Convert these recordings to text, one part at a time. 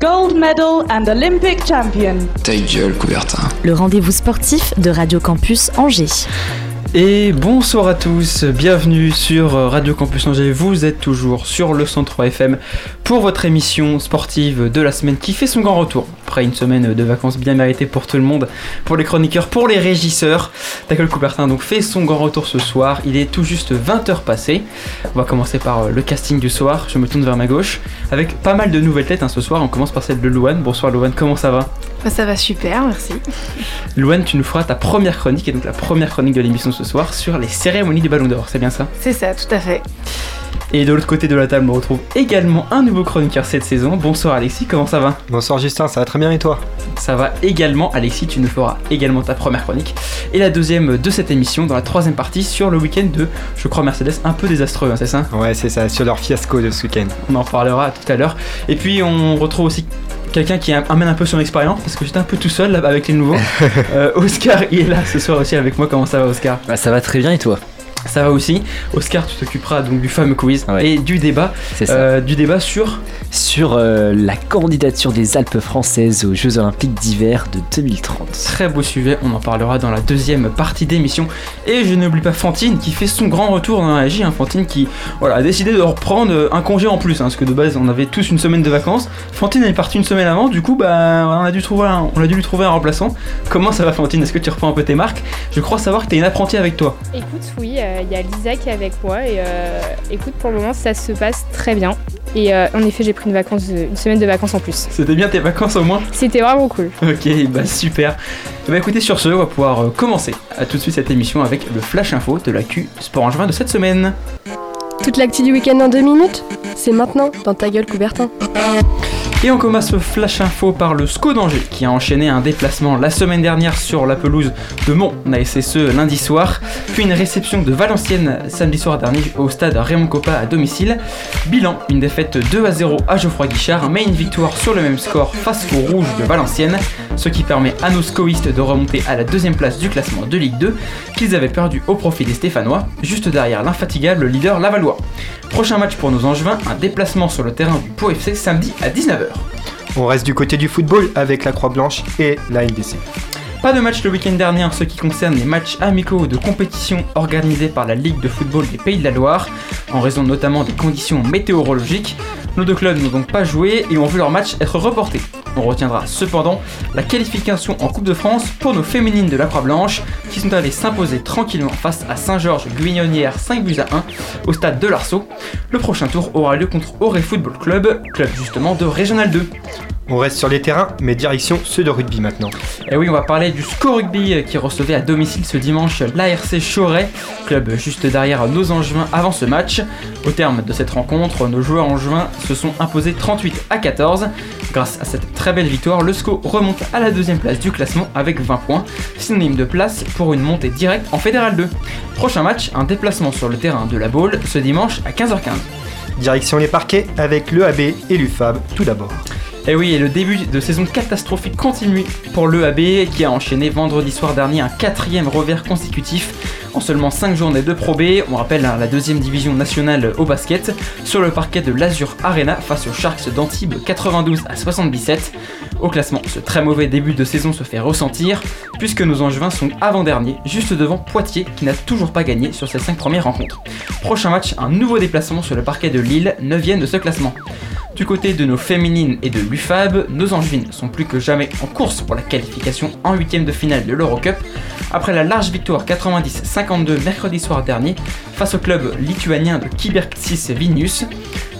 Gold medal and Olympic champion. Ta gueule, Coubertin. le rendez-vous sportif de Radio Campus Angers. Et bonsoir à tous, bienvenue sur Radio Campus Angers. Vous êtes toujours sur le 103 FM pour votre émission sportive de la semaine qui fait son grand retour. Après une semaine de vacances bien méritée pour tout le monde, pour les chroniqueurs, pour les régisseurs. Tackle Coubertin donc fait son grand retour ce soir. Il est tout juste 20h passé. On va commencer par euh, le casting du soir. Je me tourne vers ma gauche avec pas mal de nouvelles têtes hein, ce soir. On commence par celle de Louane. Bonsoir Louane, comment ça va? Bah, ça va super, merci. Louane, tu nous feras ta première chronique et donc la première chronique de l'émission ce soir sur les cérémonies du Ballon d'Or. C'est bien ça? C'est ça, tout à fait. Et de l'autre côté de la table, on retrouve également un nouveau chroniqueur cette saison. Bonsoir Alexis, comment ça va? Bonsoir Justin, ça va très bien et toi? Ça va également, Alexis, tu nous feras également ta première chronique. Et la deuxième de cette émission, dans la troisième partie, sur le week-end de, je crois, Mercedes, un peu désastreux, hein, c'est ça? Ouais, c'est ça, sur leur fiasco de ce week-end. On en reparlera tout à l'heure. Et puis on retrouve aussi quelqu'un qui amène un peu son expérience, parce que j'étais un peu tout seul là, avec les nouveaux. Euh, Oscar, il est là ce soir aussi avec moi. Comment ça va, Oscar? Bah ça va très bien et toi? Ça va aussi. Oscar, tu t'occuperas donc du fameux quiz Ouais. et du débat. C'est ça. Euh, du débat sur Sur euh, la candidature des Alpes françaises aux Jeux Olympiques d'hiver de 2030. Très beau sujet, on en parlera dans la deuxième partie d'émission. Et je n'oublie pas Fantine qui fait son grand retour dans la J. Hein, Fantine qui voilà, a décidé de reprendre euh, un congé en plus, hein, parce que de base on avait tous une semaine de vacances. Fantine elle est partie une semaine avant, du coup bah, on, a dû trouver un- on a dû lui trouver un remplaçant. Comment ça va Fantine? Est-ce que tu reprends un peu tes marques? Je crois savoir que tu es une apprentie avec toi. Écoute, oui, euh, il y a Lisa qui est avec moi et euh, écoute, pour le moment, ça se passe très bien. Et euh, en effet, j'ai pris une, vacance, une semaine de vacances en plus. C'était bien tes vacances au moins C'était vraiment cool. Ok, bah super. Bah écoutez, sur ce, on va pouvoir euh, commencer à tout de suite cette émission avec le Flash Info de la Q Sport en juin de cette semaine. Toute l'actu du week-end en deux minutes C'est maintenant, dans ta gueule Coubertin. Et on commence ce flash info par le SCO d'Angers qui a enchaîné un déplacement la semaine dernière sur la pelouse de Mont ASSE lundi soir, puis une réception de Valenciennes samedi soir dernier au stade Raymond Coppa à domicile. Bilan, une défaite 2 à 0 à Geoffroy Guichard, mais une victoire sur le même score face au rouge de Valenciennes, ce qui permet à nos scoïstes de remonter à la deuxième place du classement de Ligue 2 qu'ils avaient perdu au profit des Stéphanois, juste derrière l'infatigable leader Lavallois. Prochain match pour nos Angevins, un déplacement sur le terrain du Pau FC samedi à 19h. On reste du côté du football avec la Croix-Blanche et la NDC. Pas de match le week-end dernier en ce qui concerne les matchs amicaux de compétition organisés par la Ligue de football des Pays de la Loire, en raison notamment des conditions météorologiques. Nos deux clubs n'ont donc pas joué et ont vu leur match être reporté. On retiendra cependant la qualification en Coupe de France pour nos féminines de la Croix-Blanche qui sont allées s'imposer tranquillement face à Saint-Georges-Guignonnière 5 buts à 1 au stade de l'Arceau. Le prochain tour aura lieu contre Auray Football Club, club justement de Régional 2. On reste sur les terrains, mais direction ceux de rugby maintenant. Et oui, on va parler du SCO Rugby euh, qui recevait à domicile ce dimanche l'ARC Choret, club juste derrière nos Angevins avant ce match. Au terme de cette rencontre, nos joueurs angevins se sont imposés 38 à 14. Grâce à cette très belle victoire, le SCO remonte à la deuxième place du classement avec 20 points, synonyme de place pour une montée directe en Fédéral 2. Prochain match, un déplacement sur le terrain de la Baule ce dimanche à 15h15. Direction les parquets avec l'EAB et l'UFAB tout d'abord. Et oui, et le début de saison catastrophique continue pour l'EAB qui a enchaîné vendredi soir dernier un quatrième revers consécutif en seulement 5 journées de Pro. On rappelle hein, la deuxième division nationale au basket sur le parquet de l'Azur Arena face aux Sharks d'Antibes 92 à 77. Au classement, ce très mauvais début de saison se fait ressentir puisque nos Angevins sont avant-derniers, juste devant Poitiers qui n'a toujours pas gagné sur ses 5 premières rencontres. Prochain match, un nouveau déplacement sur le parquet de Lille, 9ème de ce classement. Du côté de nos féminines et de l'UFAB, nos Angevines sont plus que jamais en course pour la qualification en huitième de finale de l'Eurocup. Après la large victoire 90-52 mercredi soir dernier face au club lituanien de Kiberksis Vilnius,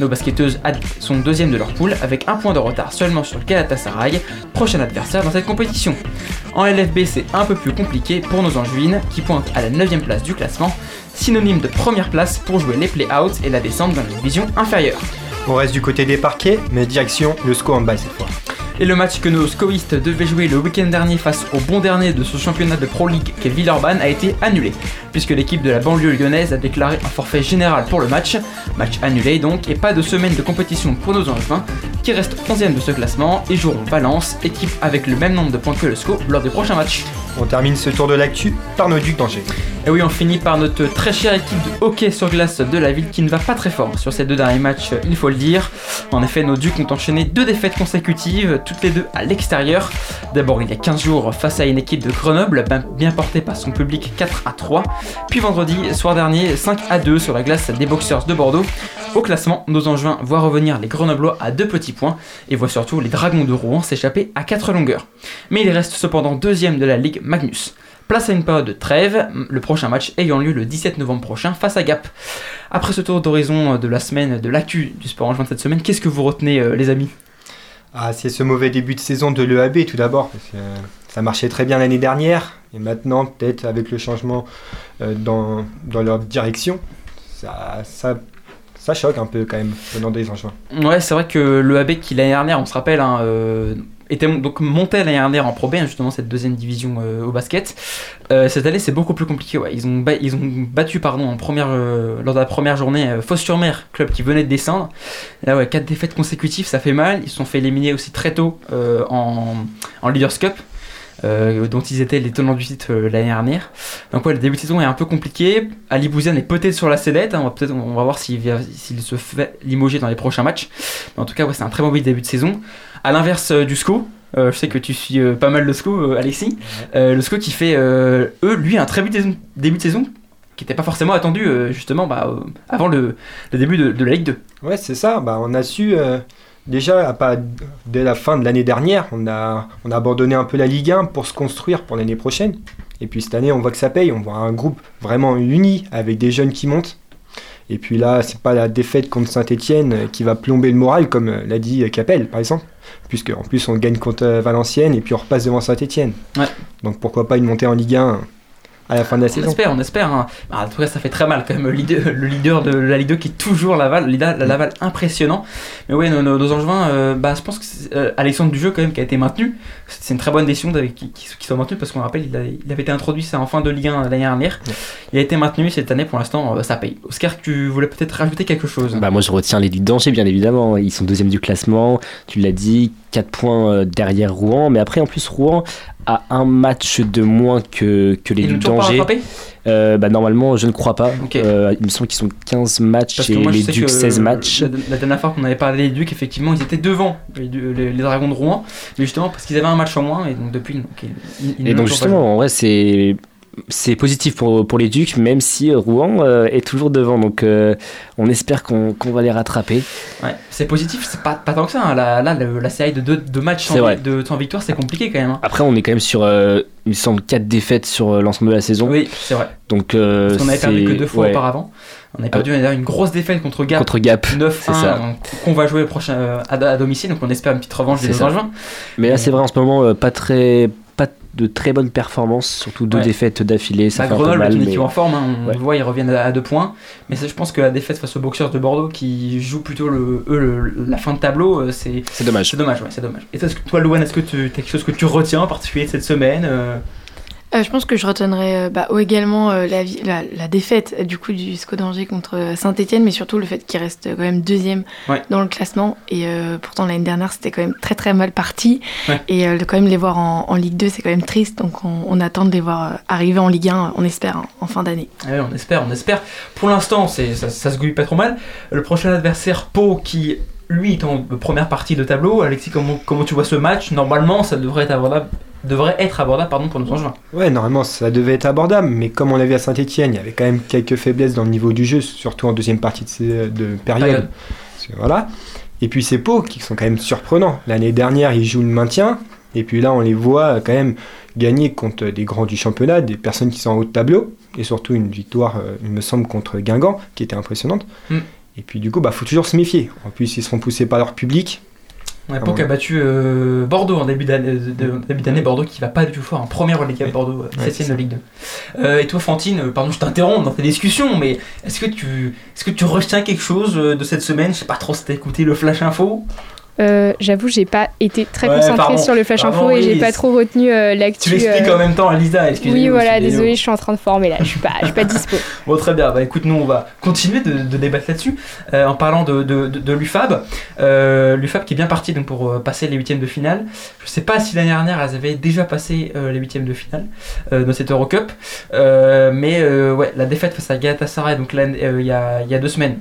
nos basketteuses sont deuxième de leur poule avec un point de retard seulement sur le Galatasaray, prochain adversaire dans cette compétition. En LFB, c'est un peu plus compliqué pour nos Angevines qui pointent à la 9ème place du classement, synonyme de première place pour jouer les play-outs et la descente dans la division inférieure. On reste du côté des parquets, mais direction le SCO handball cette fois. Et le match que nos scoïstes devaient jouer le week-end dernier face au bon dernier de ce championnat de Pro League qu'est Villeurbanne a été annulé, puisque l'équipe de la banlieue lyonnaise a déclaré un forfait général pour le match. Match annulé donc, et pas de semaine de compétition pour nos Angevins, qui restent 11e de ce classement et joueront Valence, équipe avec le même nombre de points que le SCO, lors des prochains matchs. On termine ce tour de l'actu par nos Ducs d'Angers. Et oui, on finit par notre très chère équipe de hockey sur glace de la ville qui ne va pas très fort sur ces deux derniers matchs, il faut le dire. En effet, nos Ducs ont enchaîné deux défaites consécutives, toutes les deux à l'extérieur. D'abord, il y a 15 jours, face à une équipe de Grenoble, ben, bien portée par son public 4 à 3. Puis vendredi, soir dernier, 5 à 2 sur la glace des Boxers de Bordeaux. Au classement, nos Angevins voient revenir les Grenoblois à deux petits points et voient surtout les Dragons de Rouen s'échapper à 4 longueurs. Mais il reste cependant deuxième de la Ligue Magnus. Place à une période de trêve, le prochain match ayant lieu le 17 novembre prochain face à Gap. Après ce tour d'horizon de la semaine, de l'actu du sport en juin de cette semaine, qu'est-ce que vous retenez euh, les amis? Ah, c'est ce mauvais début de saison de l'EAB tout d'abord, parce que ça marchait très bien l'année dernière, et maintenant peut-être avec le changement euh, dans, dans leur direction, ça, ça, choque un peu quand même venant des Angevins. Ouais, c'est vrai que l'EAB qui l'année dernière, on se rappelle, hein, euh, était donc monté l'année dernière en Pro B, hein, justement cette deuxième division euh, au basket. Euh, cette année, c'est beaucoup plus compliqué. Ils, ont ils ont battu pardon, en première, euh, lors de la première journée Fos-sur-Mer, club qui venait de descendre. Là, ouais, quatre défaites consécutives, ça fait mal. Ils se sont fait éliminer aussi très tôt en, en Leaders Cup. dont ils étaient les tenants du titre l'année dernière. Donc ouais, le début de saison est un peu compliqué. Ali Bouziane est peut-être sur la sellette. hein. On va peut-être, on va voir s'il, s'il se fait limoger dans les prochains matchs. Mais en tout cas, ouais, c'est un très mauvais début de saison. À l'inverse euh, du SCO, euh, je sais que tu suis euh, pas mal le SCO, euh, Alexis. Le SCO qui fait, eux, lui, un très bon début de saison- qui n'était pas forcément attendu justement bah, avant le, le début de, de la Ligue 2. Ouais, c'est ça. Bah, on a su déjà, à pas, dès la fin de l'année dernière, on a, on a abandonné un peu la Ligue 1 pour se construire pour l'année prochaine. Et puis cette année, on voit que ça paye. On voit un groupe vraiment uni avec des jeunes qui montent. Et puis là, c'est pas la défaite contre Saint-Etienne qui va plomber le moral, comme l'a dit Capel, par exemple. Puisque en plus, on gagne contre Valenciennes et puis on repasse devant Saint-Etienne. Ouais. Donc pourquoi pas une montée en Ligue 1 à la fin de la On saison espère, on espère. hein. Bah, en tout cas, ça fait très mal quand même. Le leader, le leader de la Ligue 2 qui est toujours Laval, la Laval impressionnant. Mais ouais, nos, nos, nos Angevins, euh, bah, je pense que c'est, euh, Alexandre Dujeu quand même qui a été maintenu. C'est une très bonne décision qu'il qui, qui soit maintenu parce qu'on rappelle, il, a- il avait été introduit ça en fin de Ligue 1 l'année dernière. Il a été maintenu cette année pour l'instant, euh, ça paye. Oscar, tu voulais peut-être rajouter quelque chose? Bah moi je retiens les Ducs d'Angers bien évidemment, ils sont deuxième du classement, tu l'as dit, 4 points euh, derrière Rouen, mais après en plus Rouen a un match de moins que, que les Ducs Euh, bah normalement je ne crois pas, Ok. Euh, il me semble qu'ils sont 15 matchs Parce et moi, les Ducs que 16 matchs. La, la dernière fois qu'on avait parlé des Ducs, effectivement, ils étaient devant les, les- les Dragons de Rouen, mais justement parce qu'ils avaient un match en moins et donc depuis, donc, ils, ils Et donc justement en vrai c'est... C'est positif pour, pour les Ducs, même si Rouen euh, est toujours devant. Donc euh, on espère qu'on qu'on va les rattraper. Ouais, c'est positif, c'est pas, pas tant que ça. hein. Là, la série de deux, deux matchs sans, de, sans victoire, c'est compliqué quand même. hein. Après, on est quand même sur, euh, il me semble, 4 défaites sur euh, l'ensemble de la saison. Oui, c'est vrai. Donc, euh, Parce qu'on avait perdu que deux fois ouais. auparavant. On avait perdu une grosse défaite contre Gap. Contre Gap, 9-1, c'est ça. donc, qu'on va jouer prochain, euh, à, à domicile. Donc on espère une petite revanche des C'est ça. Angevins. Mais là, c'est vrai, en ce moment, euh, pas très, de très bonnes performances, surtout deux Ouais. défaites d'affilée, ça Bah, fait Grenoble est mal. mais- en forme, hein. on Ouais. le voit, ils reviennent à, à deux points. Mais je pense que la défaite face aux Boxers de Bordeaux, qui jouent plutôt le, eux, le- la fin de tableau, euh, c'est C'est dommage. c'est dommage. Ouais, c'est dommage. Et toi, Louane, est-ce que tu as quelque chose que tu retiens en particulier de cette semaine euh, je pense que je retiendrai euh, bah, également euh, la, vi- la, la défaite du coup du SCO d'Angers contre Saint-Etienne, mais surtout le fait qu'il reste quand même deuxième Ouais. dans le classement. Et pourtant l'année dernière c'était quand même très très mal parti. Ouais. Et quand même les voir en, en Ligue 2 c'est quand même triste. Donc on, on attend de les voir arriver en Ligue 1, on espère, hein, en fin d'année. Ouais, on espère, on espère. Pour l'instant, ça se gouille pas trop mal. Le prochain adversaire, Pau, qui lui est en première partie de tableau. Alexis, comment, comment tu vois ce match? Normalement, ça devrait être abordable, devrait être abordable pardon, pour nos Angevins. Ouais, normalement ça devait être abordable, mais comme on l'a vu à Saint-Etienne, il y avait quand même quelques faiblesses dans le niveau du jeu, surtout en deuxième partie de, ces- de période. Période. Parce que voilà. Et puis ces Pau qui sont quand même surprenants. L'année dernière, ils jouent le maintien, et puis là, on les voit quand même gagner contre des grands du championnat, des personnes qui sont en haut de tableau, et surtout une victoire, euh, il me semble, contre Guingamp, qui était impressionnante. Mm. Et puis du coup, bah faut toujours se méfier. En plus, ils seront poussés par leur public. Ouais, Pau qui a battu euh, Bordeaux en début d'année, Bordeaux qui va pas du tout fort en première relégable Bordeaux, Ouais, 7 c'est de. Ligue 2. Euh, et toi, Fantine, euh, pardon, je t'interromps dans tes discussions, mais est-ce que tu, est-ce que tu retiens quelque chose euh, de cette semaine? Je sais pas trop si t'as écouté le Flash Info. Euh, J'avoue, j'ai pas été très Ouais, concentrée pardon. sur le flash Pardon, info et j'ai pas trop retenu euh, l'actu. Tu l'expliques euh, en même temps à Lisa, excusez-moi. Oui, voilà, désolé, je suis en train de former là, je suis pas, je suis pas dispo. Bon, très bien. Bah, écoute, nous, on va continuer de, de débattre là-dessus euh, en parlant de, de, de- l'UFAB. L'UFAB qui est bien parti donc, pour passer les huitièmes de finale. Je sais pas si l'année dernière, elles avaient déjà passé les huitièmes de finale dans cette Eurocup. Mais ouais, la défaite face à Galatasaray, donc il y, a, il y a deux semaines.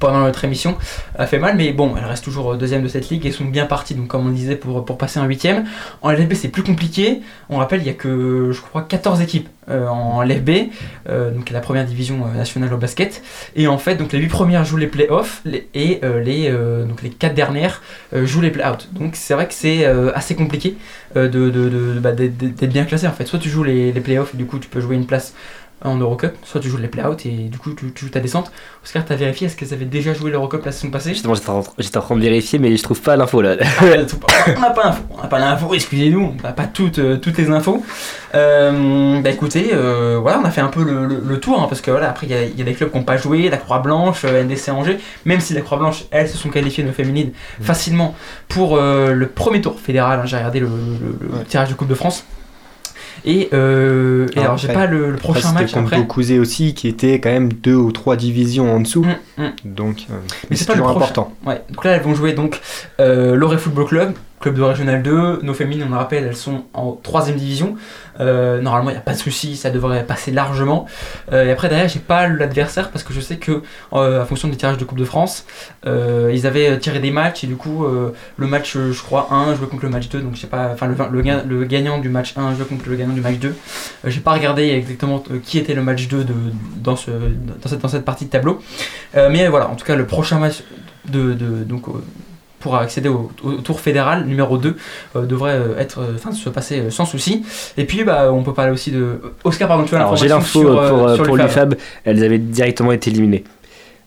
Pendant notre émission, a fait mal, mais bon, elle reste toujours euh, deuxième de cette ligue et sont bien partis, donc comme on disait, pour, pour passer en huitième. En LFB, c'est plus compliqué. On rappelle, il y a que, je crois, 14 équipes euh, en LFB, euh, donc la première division nationale au basket. Et en fait, donc les 8 premières jouent les playoffs les- et les, donc les 4 dernières jouent les play-out. Donc c'est vrai que c'est assez compliqué de, de- bah, d'être d'être bien classé en fait. Soit tu joues les, les playoffs et du coup tu peux jouer une place en Eurocup, soit tu joues les play-out et du coup tu, tu joues ta descente. Oscar, t'as vérifié est-ce qu'elles avaient déjà joué l'Eurocup la saison passée? Justement, j'étais en, train de vérifier, mais je trouve pas l'info là. on n'a pas l'info, on n'a pas l'info, excusez-nous, on n'a pas toutes, euh, toutes les infos. Euh, bah écoutez, euh, voilà, on a fait un peu le, le- le tour, hein, parce que voilà, après il y a, il y a des clubs qui n'ont pas joué, la Croix-Blanche, NDC Angers, même si la Croix-Blanche, elles se sont qualifiées nos féminines facilement pour euh, le premier tour fédéral, hein, j'ai regardé le, le- le tirage de Coupe de France. Et, euh, et alors, j'ai pas le, le prochain match contre après. Beaucouzé aussi, qui était quand même deux ou trois divisions en dessous. Mm, mm. Donc, euh, Mais c'est pas le toujours important. Ouais, donc là elles vont jouer donc euh, l'Oré Football Club, club de Régional 2. Nos féminines, on le rappelle, elles sont en 3 division. Euh, normalement, il n'y a pas de souci, ça devrait passer largement. Euh, et après, derrière, j'ai pas l'adversaire parce que je sais que, euh, fonction des tirages de Coupe de France, ils avaient tiré des matchs et du coup, le match, je crois, 1 jouait contre le match 2. Donc, je sais pas, enfin, le, le, ga- le gagnant du match 1 jouait contre le gagnant du match 2. Euh, j'ai pas regardé exactement qui était le match 2 de, dans, ce, dans, cette, partie de tableau. Mais voilà, en tout cas, le prochain match de, de- pour accéder au, au tour fédéral numéro 2 euh, devrait euh, être, euh, enfin, se passer sans souci. Et puis, bah, on peut parler aussi de Oscar. Pardon, tu as j'ai l'info pour, sur pour l'UFAB. elles avaient directement été éliminées.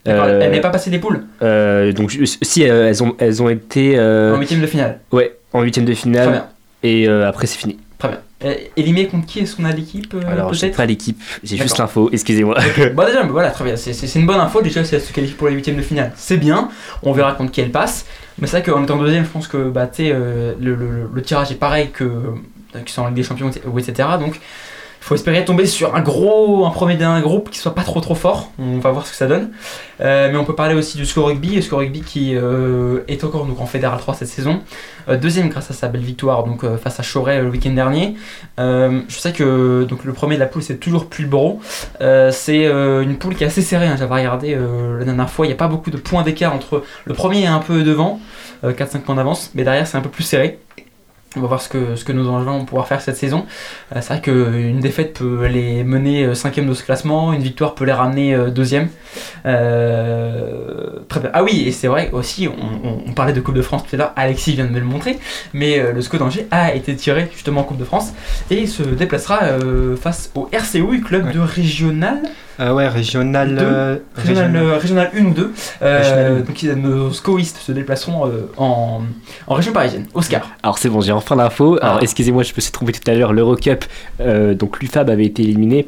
D'accord, Euh, Elle n'est pas passée des poules euh, donc si elles ont elles ont été euh, en huitième de finale. ouais en huitième de Très finale bien. et après c'est fini. Très bien. Euh, Éliminé contre qui est-ce qu'on a l'équipe euh, Alors j'ai peut-être pas l'équipe, j'ai juste l'info. Excusez-moi. Bon déjà, mais voilà, très bien, c'est- une bonne info. Déjà, si elle se qualifie pour les huitièmes de finale, c'est bien. On verra contre qui elle passe. Mais c'est vrai qu'en étant deuxième, je pense que bah, euh, le, le- le tirage est pareil que euh, qu'ils sont en Ligue des Champions, ou etc. Donc, faut espérer tomber sur un gros, un premier d'un groupe qui soit pas trop trop fort. On va voir ce que ça donne. Euh, mais on peut parler aussi du Score Rugby, le Score Rugby qui euh, est encore donc, en Fédéral 3 cette saison. Euh, deuxième grâce à sa belle victoire donc, face à Choret le week-end dernier. Je sais que donc, le premier de la poule c'est toujours Pulboro. C'est une poule qui est assez serrée, hein, j'avais regardé la dernière fois, il n'y a pas beaucoup de points d'écart entre le premier et un peu devant, euh, 4-5 points d'avance, mais derrière c'est un peu plus serré. On va voir ce que, ce que nos Angevins vont pouvoir faire cette saison. Euh, c'est vrai qu'une défaite peut les mener euh, cinquième de ce classement, une victoire peut les ramener euh, deuxième. Euh. Ah oui, et c'est vrai aussi, on, on- on parlait de Coupe de France tout à l'heure, Alexis vient de me le montrer, mais le SCO d'Angers a été tiré justement en Coupe de France et se déplacera face au RCOU, club de régional. Ah ouais, régional. Deux. euh, Régional, régional. euh, régional 1 ou 2. Euh, Régional une. donc ils- nos scoïstes se déplaceront euh, en, en région parisienne. Oscar. Alors c'est bon, j'ai enfin l'info. Alors Ah. excusez-moi, je me suis trompé tout à l'heure. L'Eurocup, euh, donc l'UFAB avait été éliminé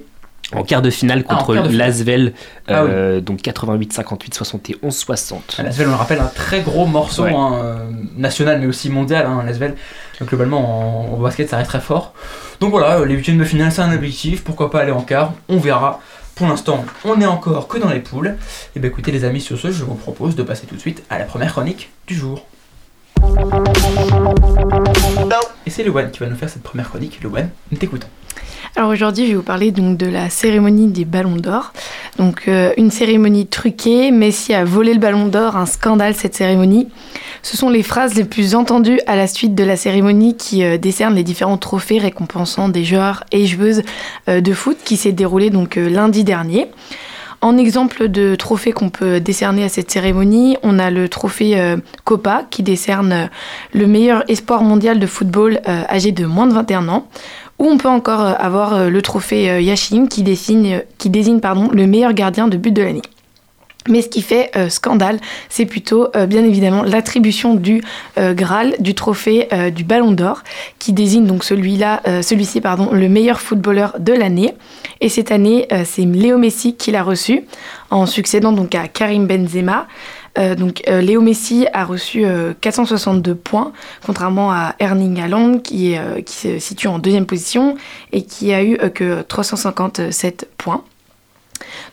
en quart de finale Ah, contre l'Asvel, Ah euh, donc 88, 58, 71, 60. L'Asvel, on le rappelle, un très gros morceau Ouais. hein, euh, national mais aussi mondial. Hein, L'Asvel, Donc, globalement, en, en basket, ça reste très fort. Donc voilà, euh, les huitièmes de finale, c'est un objectif. Pourquoi pas aller en quart? On verra. Pour l'instant, on n'est encore que dans les poules. Et bien écoutez les amis, sur ce, je vous propose de passer tout de suite à la première chronique du jour. Et c'est Loane qui va nous faire cette première chronique. Loane, nous t'écoutons. Alors aujourd'hui, je vais vous parler donc de la cérémonie des Ballons d'Or. Donc euh, une cérémonie truquée, Messi a volé le Ballon d'Or, un scandale cette cérémonie. Ce sont les phrases les plus entendues à la suite de la cérémonie qui euh, décerne les différents trophées récompensant des joueurs et joueuses euh, de foot qui s'est déroulée donc lundi dernier. En exemple de trophée qu'on peut décerner à cette cérémonie, on a le trophée Copa qui décerne le meilleur espoir mondial de football âgé de moins de 21 ans. Ou on peut encore euh, avoir euh, le trophée euh, Yashin qui, désigne, le meilleur gardien de but de l'année. Mais ce qui fait scandale, c'est plutôt bien évidemment l'attribution du Graal, du trophée du Ballon d'Or, qui désigne donc celui-là, celui-ci le meilleur footballeur de l'année. Et cette année, c'est Léo Messi qui l'a reçu, en succédant donc à Karim Benzema. Donc Léo Messi a reçu 462 points, contrairement à Erling Haaland qui, se situe en deuxième position et qui a eu que 357 points.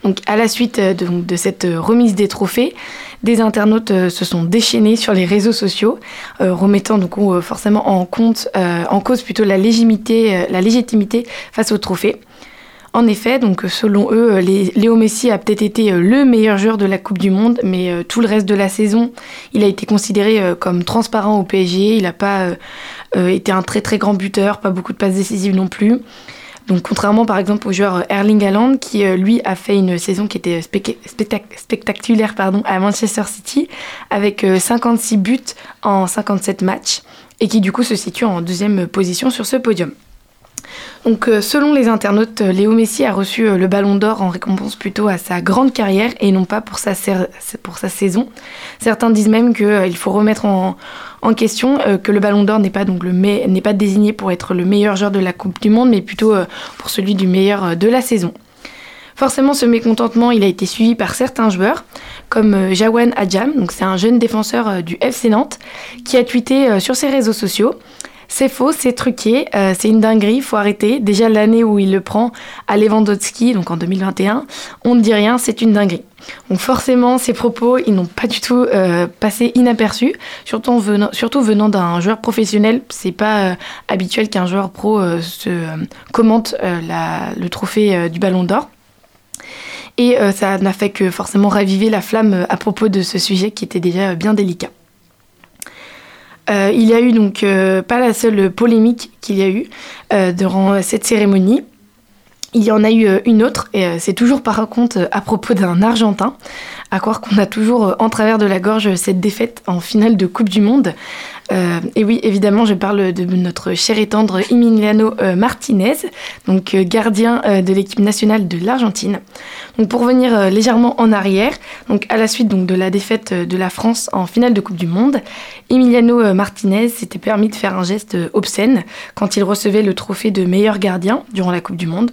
Donc à la suite de, cette remise des trophées, des internautes se sont déchaînés sur les réseaux sociaux, remettant forcément en cause plutôt la légitimité, la légitimité face au trophée. En effet, donc selon eux, euh, Léo Messi a peut-être été euh, le meilleur joueur de la Coupe du Monde, mais euh, tout le reste de la saison, il a été considéré comme transparent au PSG. Il n'a pas été un très très grand buteur, pas beaucoup de passes décisives non plus. Donc contrairement par exemple au joueur Erling Haaland qui lui a fait une saison qui était spectaculaire à Manchester City avec 56 buts en 57 matchs et qui du coup se situe en deuxième position sur ce podium. Donc, euh, selon les internautes, euh, Léo Messi a reçu euh, le Ballon d'Or en récompense plutôt à sa grande carrière et non pas pour sa, saison. Certains disent même qu'il faut remettre en, question que le Ballon d'Or n'est pas désigné pour être le meilleur joueur de la Coupe du Monde, mais plutôt pour celui du meilleur de la saison. Forcément, ce mécontentement, il a été suivi par certains joueurs, comme Jawan Adjam, c'est un jeune défenseur du FC Nantes, qui a tweeté sur ses réseaux sociaux c'est faux, c'est truqué, euh, c'est une dinguerie, faut arrêter. Déjà l'année où il le prend à Lewandowski, donc en 2021, on ne dit rien, c'est une dinguerie. Donc forcément, ces propos, ils n'ont pas du tout euh, passé inaperçus, surtout venant, d'un joueur professionnel. C'est pas euh, habituel qu'un joueur pro se commente le trophée du Ballon d'Or. Et ça n'a fait que forcément raviver la flamme à propos de ce sujet qui était déjà bien délicat. Euh, il y a eu donc euh, pas la seule polémique qu'il y a eu euh, durant cette cérémonie. Il y en a eu une autre, et c'est toujours par contre à propos d'un Argentin. À croire qu'on a toujours en travers de la gorge cette défaite en finale de Coupe du Monde. Euh, et oui, évidemment, je parle de notre cher et tendre Emiliano euh, Martinez, donc euh, gardien de l'équipe nationale de l'Argentine. Donc pour revenir légèrement en arrière, à la suite donc de la défaite de la France en finale de Coupe du Monde, Emiliano Martinez s'était permis de faire un geste obscène quand il recevait le trophée de meilleur gardien durant la Coupe du Monde.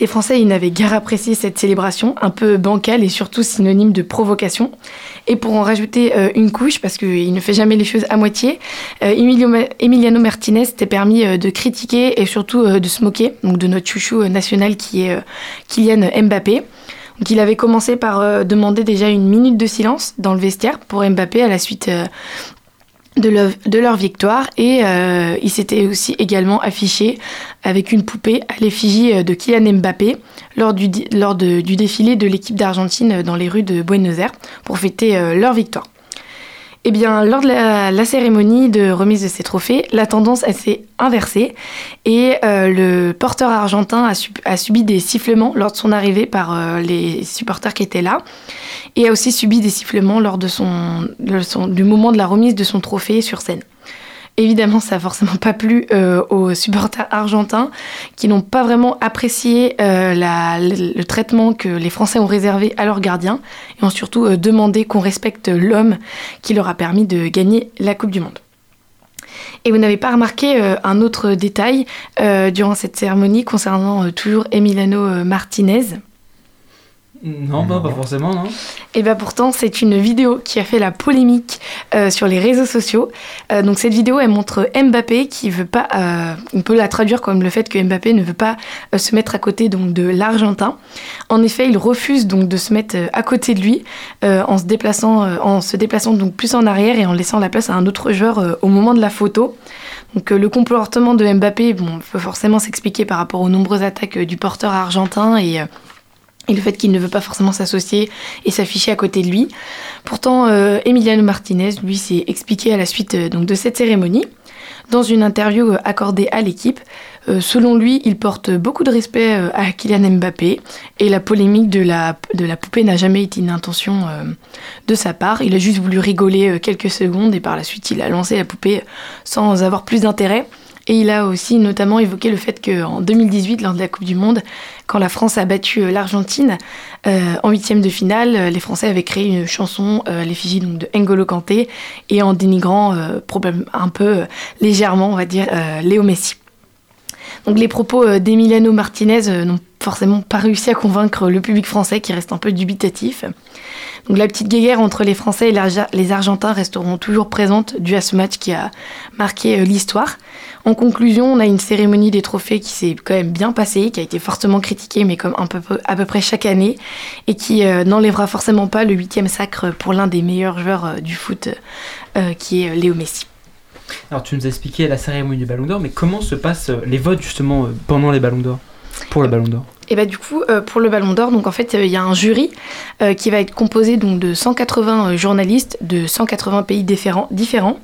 Les Français, n'avaient guère apprécié cette célébration, un peu bancale et surtout synonyme de provocation. Et pour en rajouter euh, une couche, parce qu'il ne fait jamais les choses à moitié, euh, Emiliano Martinez s'était permis euh, de critiquer et surtout de se moquer donc de notre chouchou national qui est Kylian Mbappé. Donc il avait commencé par demander déjà une minute de silence dans le vestiaire pour Mbappé à la suite de, leur, victoire et euh, il s'était aussi également affiché avec une poupée à l'effigie euh, de Kylian Mbappé lors du, lors du défilé de l'équipe d'Argentine dans les rues de Buenos Aires pour fêter euh, leur victoire. Eh bien, lors de la, cérémonie de remise de ces trophées, la tendance s'est inversée et le porteur argentin a, subi des sifflements lors de son arrivée par les supporters qui étaient là et a aussi subi des sifflements lors de son, du moment de la remise de son trophée sur scène. Évidemment, ça n'a forcément pas plu euh, aux supporters argentins qui n'ont pas vraiment apprécié euh, le, traitement que les Français ont réservé à leurs gardiens et ont surtout euh, demandé qu'on respecte l'homme qui leur a permis de gagner la Coupe du Monde. Et vous n'avez pas remarqué un autre détail durant cette cérémonie concernant toujours Emiliano Martinez non, pas forcément, non. Et bien pourtant, c'est une vidéo qui a fait la polémique euh, sur les réseaux sociaux. Euh, donc cette vidéo, elle montre Mbappé qui veut pas, euh, on peut la traduire comme le fait que Mbappé ne veut pas se mettre à côté donc de l'Argentin. En effet, il refuse donc de se mettre à côté de lui en se déplaçant, en se déplaçant donc plus en arrière et en laissant la place à un autre joueur au moment de la photo. Donc le comportement de Mbappé, bon, peut forcément s'expliquer par rapport aux nombreuses attaques du porteur argentin et et le fait qu'il ne veut pas forcément s'associer et s'afficher à côté de lui. Pourtant, euh, Emiliano Martinez, lui, s'est expliqué à la suite euh, donc, de cette cérémonie. Dans une interview euh, accordée à l'équipe, selon lui, il porte beaucoup de respect à Kylian Mbappé et la polémique de la, de la poupée n'a jamais été une intention de sa part. Il a juste voulu rigoler quelques secondes et par la suite, il a lancé la poupée sans avoir plus d'intérêt. Et il a aussi notamment évoqué le fait qu'en 2018, lors de la Coupe du Monde, quand la France a battu euh, l'Argentine euh, en huitième de finale, euh, les Français avaient créé une chanson l'effigie de N'Golo Kanté et en dénigrant un peu légèrement, on va dire, Léo Messi. Donc les propos d'Emiliano Martinez n'ont forcément pas réussi à convaincre le public français qui reste un peu dubitatif. Donc la petite guéguerre entre les Français et les Argentins resteront toujours présentes dû à ce match qui a marqué l'histoire. En conclusion, on a une cérémonie des trophées qui s'est quand même bien passée, qui a été fortement critiquée, mais comme à peu près chaque année, et qui n'enlèvera forcément pas le huitième sacre pour l'un des meilleurs joueurs du foot, qui est Léo Messi. Alors tu nous as expliqué la cérémonie du Ballon d'Or, mais comment se passent les votes justement pendant les Ballons d'Or? Pour le Ballon d'Or. Et bah du coup pour le Ballon d'Or donc en fait il y a un jury qui va être composé donc de 180 journalistes de 180 pays différents différents.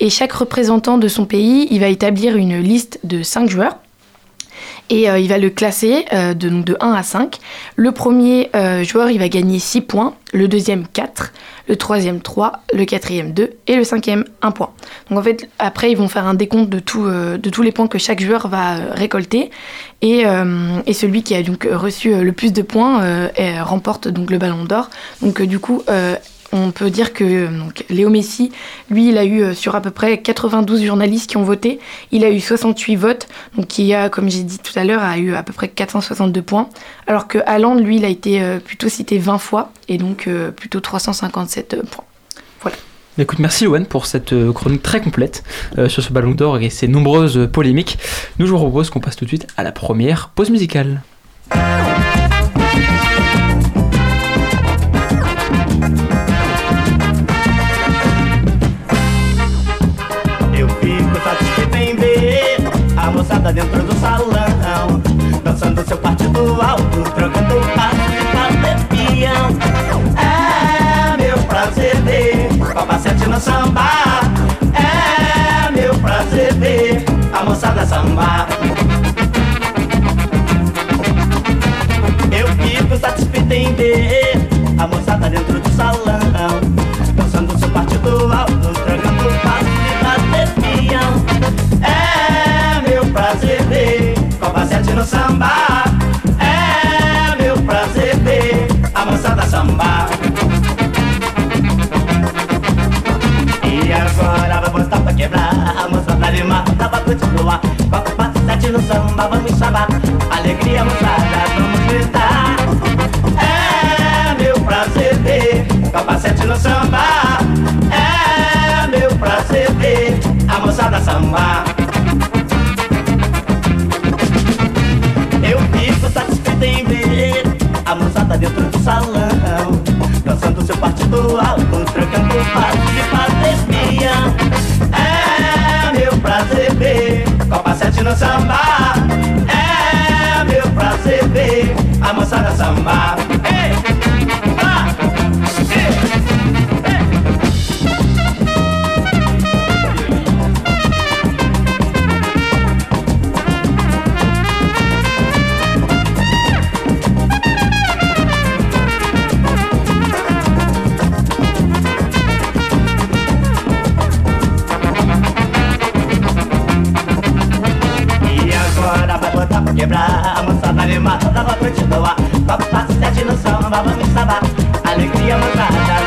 Et chaque représentant de son pays il va établir une liste de 5 joueurs et il va le classer de, donc de 1 à 5. Le premier joueur, il va gagner 6 points, le deuxième 4, le troisième 3, le quatrième 2 et le cinquième 1 point. Donc en fait, après, ils vont faire un décompte de, tous les points que chaque joueur va récolter et, et, celui qui a donc reçu le plus de points remporte donc le ballon d'or. Donc du coup, on peut dire que Léo Messi, lui, il a eu euh, sur à peu près 92 journalistes qui ont voté, il a eu 68 votes, donc qui a, comme j'ai dit tout à l'heure, a eu à peu près 462 points, alors que Haaland, lui, il a été euh, plutôt cité 20 fois, et donc euh, plutôt 357 points. Voilà. Écoute, merci Owen pour cette chronique très complète sur ce ballon d'or et ses nombreuses polémiques. Nous, je vous propose qu'on passe tout de suite à la première pause musicale. Moçada dentro do salão Dançando seu partido alto, trocando passo de peão É meu prazer ver 7 no samba. É meu prazer ver a moçada sambar Eu fico satisfeito em ver a moçada dentro do salão moçada animada pra continuar Copa 7 no samba, vamos chamar. Alegria moçada, vamos gritar. É meu prazer ver 7 no samba. É meu prazer ver a moçada sambar Eu fico satisfeito em ver a moçada dentro do salão Dançando seu partido alto, trocando passo de fazer Copa 7 no samba É meu prazer ver a moçada sambar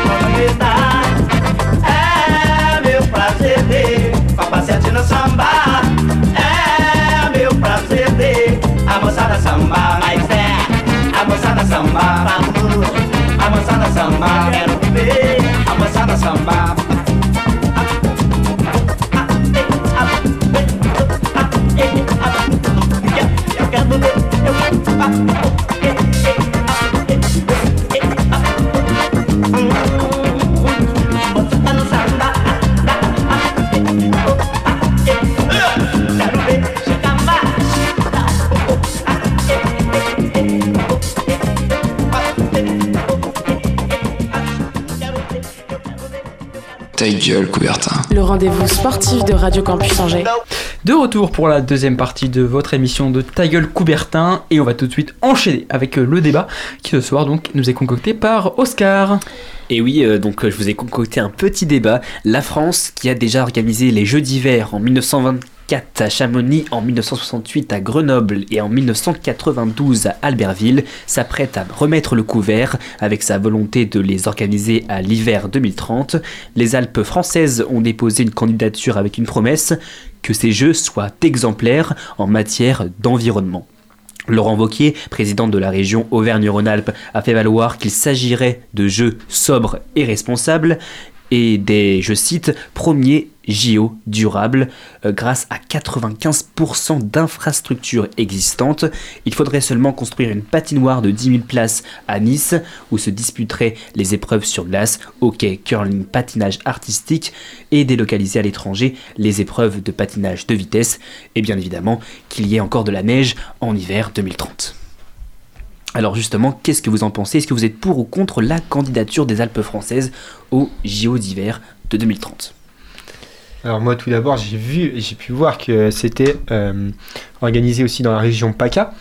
Vamos gritar É meu prazer ver Copa 7 no samba É meu prazer ver A moçada samba, mas é A moçada samba, A moçada samba, quero ver A moçada samba gueule, Coubertin. Le rendez-vous sportif de Radio Campus Angers. De retour pour la deuxième partie de votre émission de Ta gueule Coubertin et on va tout de suite enchaîner avec euh, le débat qui ce soir donc nous est concocté par Oscar. Et oui, euh, donc euh, je vous ai concocté un petit débat. La France, qui a déjà organisé les Jeux d'hiver en 1924 à Chamonix, en 1968 à Grenoble et en 1992 à Albertville, s'apprête à remettre le couvert avec sa volonté de les organiser à l'hiver 2030. Les Alpes françaises ont déposé une candidature avec une promesse que ces Jeux soient exemplaires en matière d'environnement. Laurent Wauquiez, président de la région Auvergne-Rhône-Alpes, a fait valoir qu'il s'agirait de jeux sobres et responsables et des, je cite, premiers JO durables euh, grâce à 95% d'infrastructures existantes. Il faudrait seulement construire une patinoire de 10 000 places à Nice où se disputeraient les épreuves sur glace, hockey, curling, patinage artistique et délocaliser à l'étranger les épreuves de patinage de vitesse et bien évidemment qu'il y ait encore de la neige en hiver 2030. Alors justement, qu'est-ce que vous en pensez? Est-ce que vous êtes pour ou contre la candidature des Alpes françaises aux JO d'hiver de 2030 Alors moi tout d'abord j'ai vu, j'ai pu voir que c'était euh, organisé aussi dans la région PACA.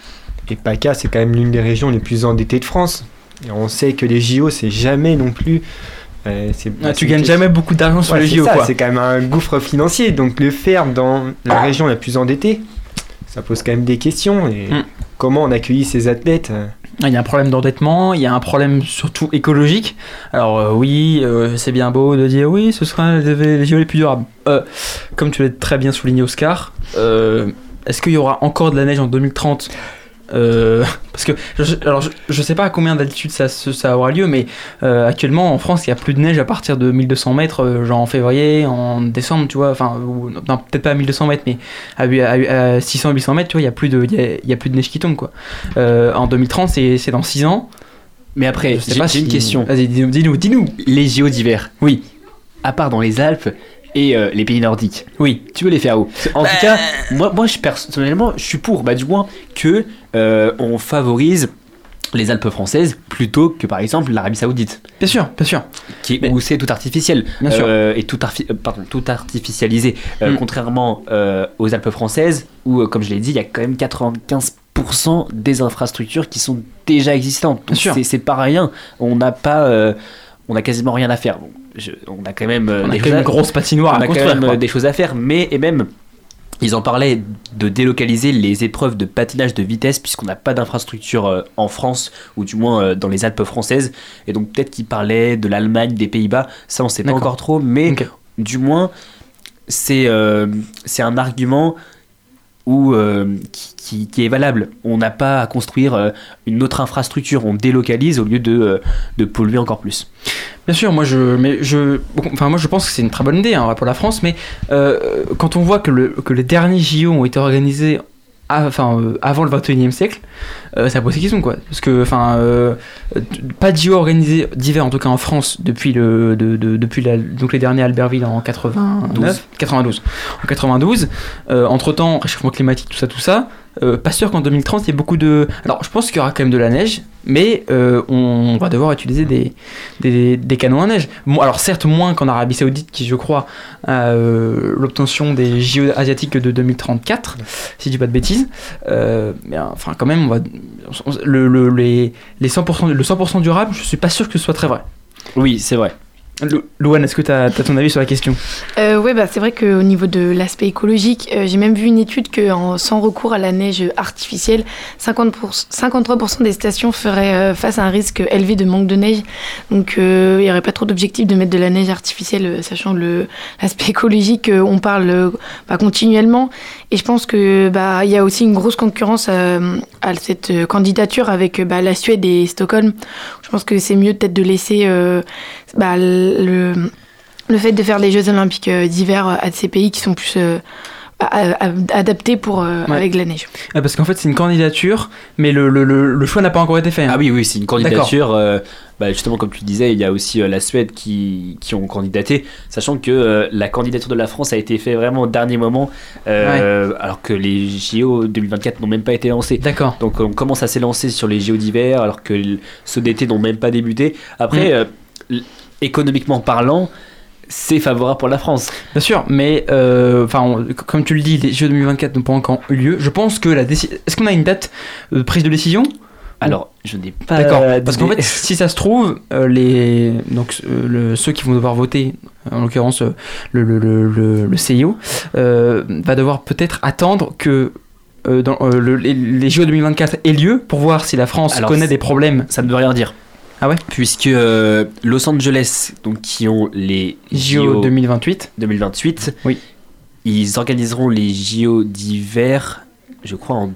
Et PACA c'est quand même l'une des régions les plus endettées de France. Et on sait que les JO c'est jamais non plus... euh, c'est- Ah, tu c'est- gagnes jamais beaucoup d'argent sur Ouais, les c'est JO ça, quoi. C'est quand même un gouffre financier. Donc le faire dans la région la plus endettée, ça pose quand même des questions. Et Mm. Comment on accueille ces athlètes euh, Il y a un problème d'endettement, il y a un problème surtout écologique. Alors euh, oui, euh, c'est bien beau de dire oui, ce sera les, JO les plus durables. Euh, comme tu l'as très bien souligné Oscar, est-ce qu'il y aura encore de la neige en 2030 Euh, parce que je, alors je, je sais pas à combien d'altitude ça, ça aura lieu, mais euh, actuellement en France il y a plus de neige à partir de 1200 mètres, euh, genre en février, en décembre, tu vois, enfin ou- non peut-être pas à 1200 mètres, mais à, à, 600-800 mètres, tu vois, il y a plus de, y a, y a plus de neige qui tombe quoi. Euh, en 2030 c'est c'est dans 6 ans. Mais après, Je sais j'ai pas j'ai une question. Vas-y, dis-nous, dis-nous, dis-nous. Les JO d'hiver, Oui, à part dans les Alpes et euh, les pays nordiques, oui. tu veux les faire où? En Bah. tout cas, moi, moi je, personnellement, je suis pour, bah, du moins, que euh, on favorise les Alpes françaises plutôt que par exemple l'Arabie Saoudite, Bien sûr, bien sûr. qui, Mais- où c'est tout artificiel Bien sûr. euh, et tout, arfi- pardon, tout artificialisé, Euh, Mm. contrairement euh, aux Alpes françaises où, comme je l'ai dit, il y a quand même 95% des infrastructures qui sont déjà existantes. Bien Donc sûr. c'est- C'est pas rien. On n'a pas, euh, on a quasiment rien à faire. Bon, je- on a quand même euh, On a des quand choses même à- une grosse patinoire on à a quand même euh, des choses à faire, mais et même ils en parlaient de délocaliser les épreuves de patinage de vitesse puisqu'on n'a pas d'infrastructure euh, en France ou du moins dans les Alpes françaises. Et donc peut-être qu'ils parlaient de l'Allemagne, des Pays-Bas, ça on sait pas encore trop, mais du moins c'est euh, c'est un argument où, euh, qui, est valable. On n'a pas à construire euh, une autre infrastructure, on délocalise au lieu de, euh, de polluer encore plus. Bien sûr, moi je, mais je, enfin moi je pense que c'est une très bonne idée hein, pour la France, mais quand on voit que, que les derniers JO ont été organisés, enfin euh, avant le 21e siècle, euh, ça pose des questions quoi. Parce que, enfin, euh, pas de JO organisés d'hiver en tout cas en France depuis le, de, de- depuis la- donc les derniers à Albertville en 89, 92, en 92. entre temps, réchauffement climatique, tout ça, tout ça. Euh, pas sûr qu'en 2030 il y ait beaucoup de. Alors je pense qu'il y aura quand même de la neige, mais euh, on va devoir utiliser des, des, canons à neige. Bon, alors certes moins qu'en Arabie Saoudite qui je crois a euh, l'obtention des JO asiatiques de 2034, si je dis pas de bêtises. Mais enfin quand même on va le, le- les, les 100% le 100% durable, je suis pas sûr que ce soit très vrai. Oui, c'est vrai. Lo- Louane, est-ce que tu as, ton avis sur la question? Euh, ouais, bah, c'est vrai qu'au niveau de l'aspect écologique, euh, j'ai même vu une étude que sans recours à la neige artificielle, 50 53% des stations feraient euh, face à un risque élevé de manque de neige. Donc il n'y aurait pas trop d'objectif de mettre de la neige artificielle, sachant l'aspect écologique, on parle bah, continuellement. Et je pense que bah, il y a aussi une grosse concurrence euh, à cette euh, candidature avec euh, bah, la Suède et Stockholm. Je pense que c'est mieux peut-être de laisser euh, bah, le, le fait de faire les Jeux Olympiques d'hiver à ces pays qui sont plus euh, a- a- adaptés pour euh, Ouais. avec la neige. Ah, Parce qu'en fait c'est une candidature, mais le, le- le- le choix n'a pas encore été fait. hein. Ah oui, oui, c'est une candidature. euh, bah, justement, comme tu le disais, il y a aussi euh, la Suède qui, qui ont candidaté, sachant que euh, la candidature de la France a été faite vraiment au dernier moment, euh, alors que les JO 2024 n'ont même pas été lancés. D'accord. Donc on commence à s'élancer sur les JO d'hiver, alors que ceux d'été n'ont même pas débuté. Après, Mm. économiquement parlant, c'est favorable pour la France. Bien sûr, mais enfin, comme tu le dis, les Jeux 2024 n'ont pas encore eu lieu. Je pense que la décision. Est-ce qu'on a une date de prise de décision? Alors, je n'ai pas. D'accord. Parce qu'en fait, si ça se trouve, euh, les donc euh, le- ceux qui vont devoir voter, en l'occurrence euh, le, le, le, le- le CIO, va devoir peut-être attendre que dans, le- les, les JO 2024 aient lieu pour voir si la France Alors, connaît des problèmes. Ça ne veut rien dire. Ah ouais? Puisque Los Angeles, donc qui ont les JO 2028. 2028, Oui. ils organiseront les JO d'hiver, je crois en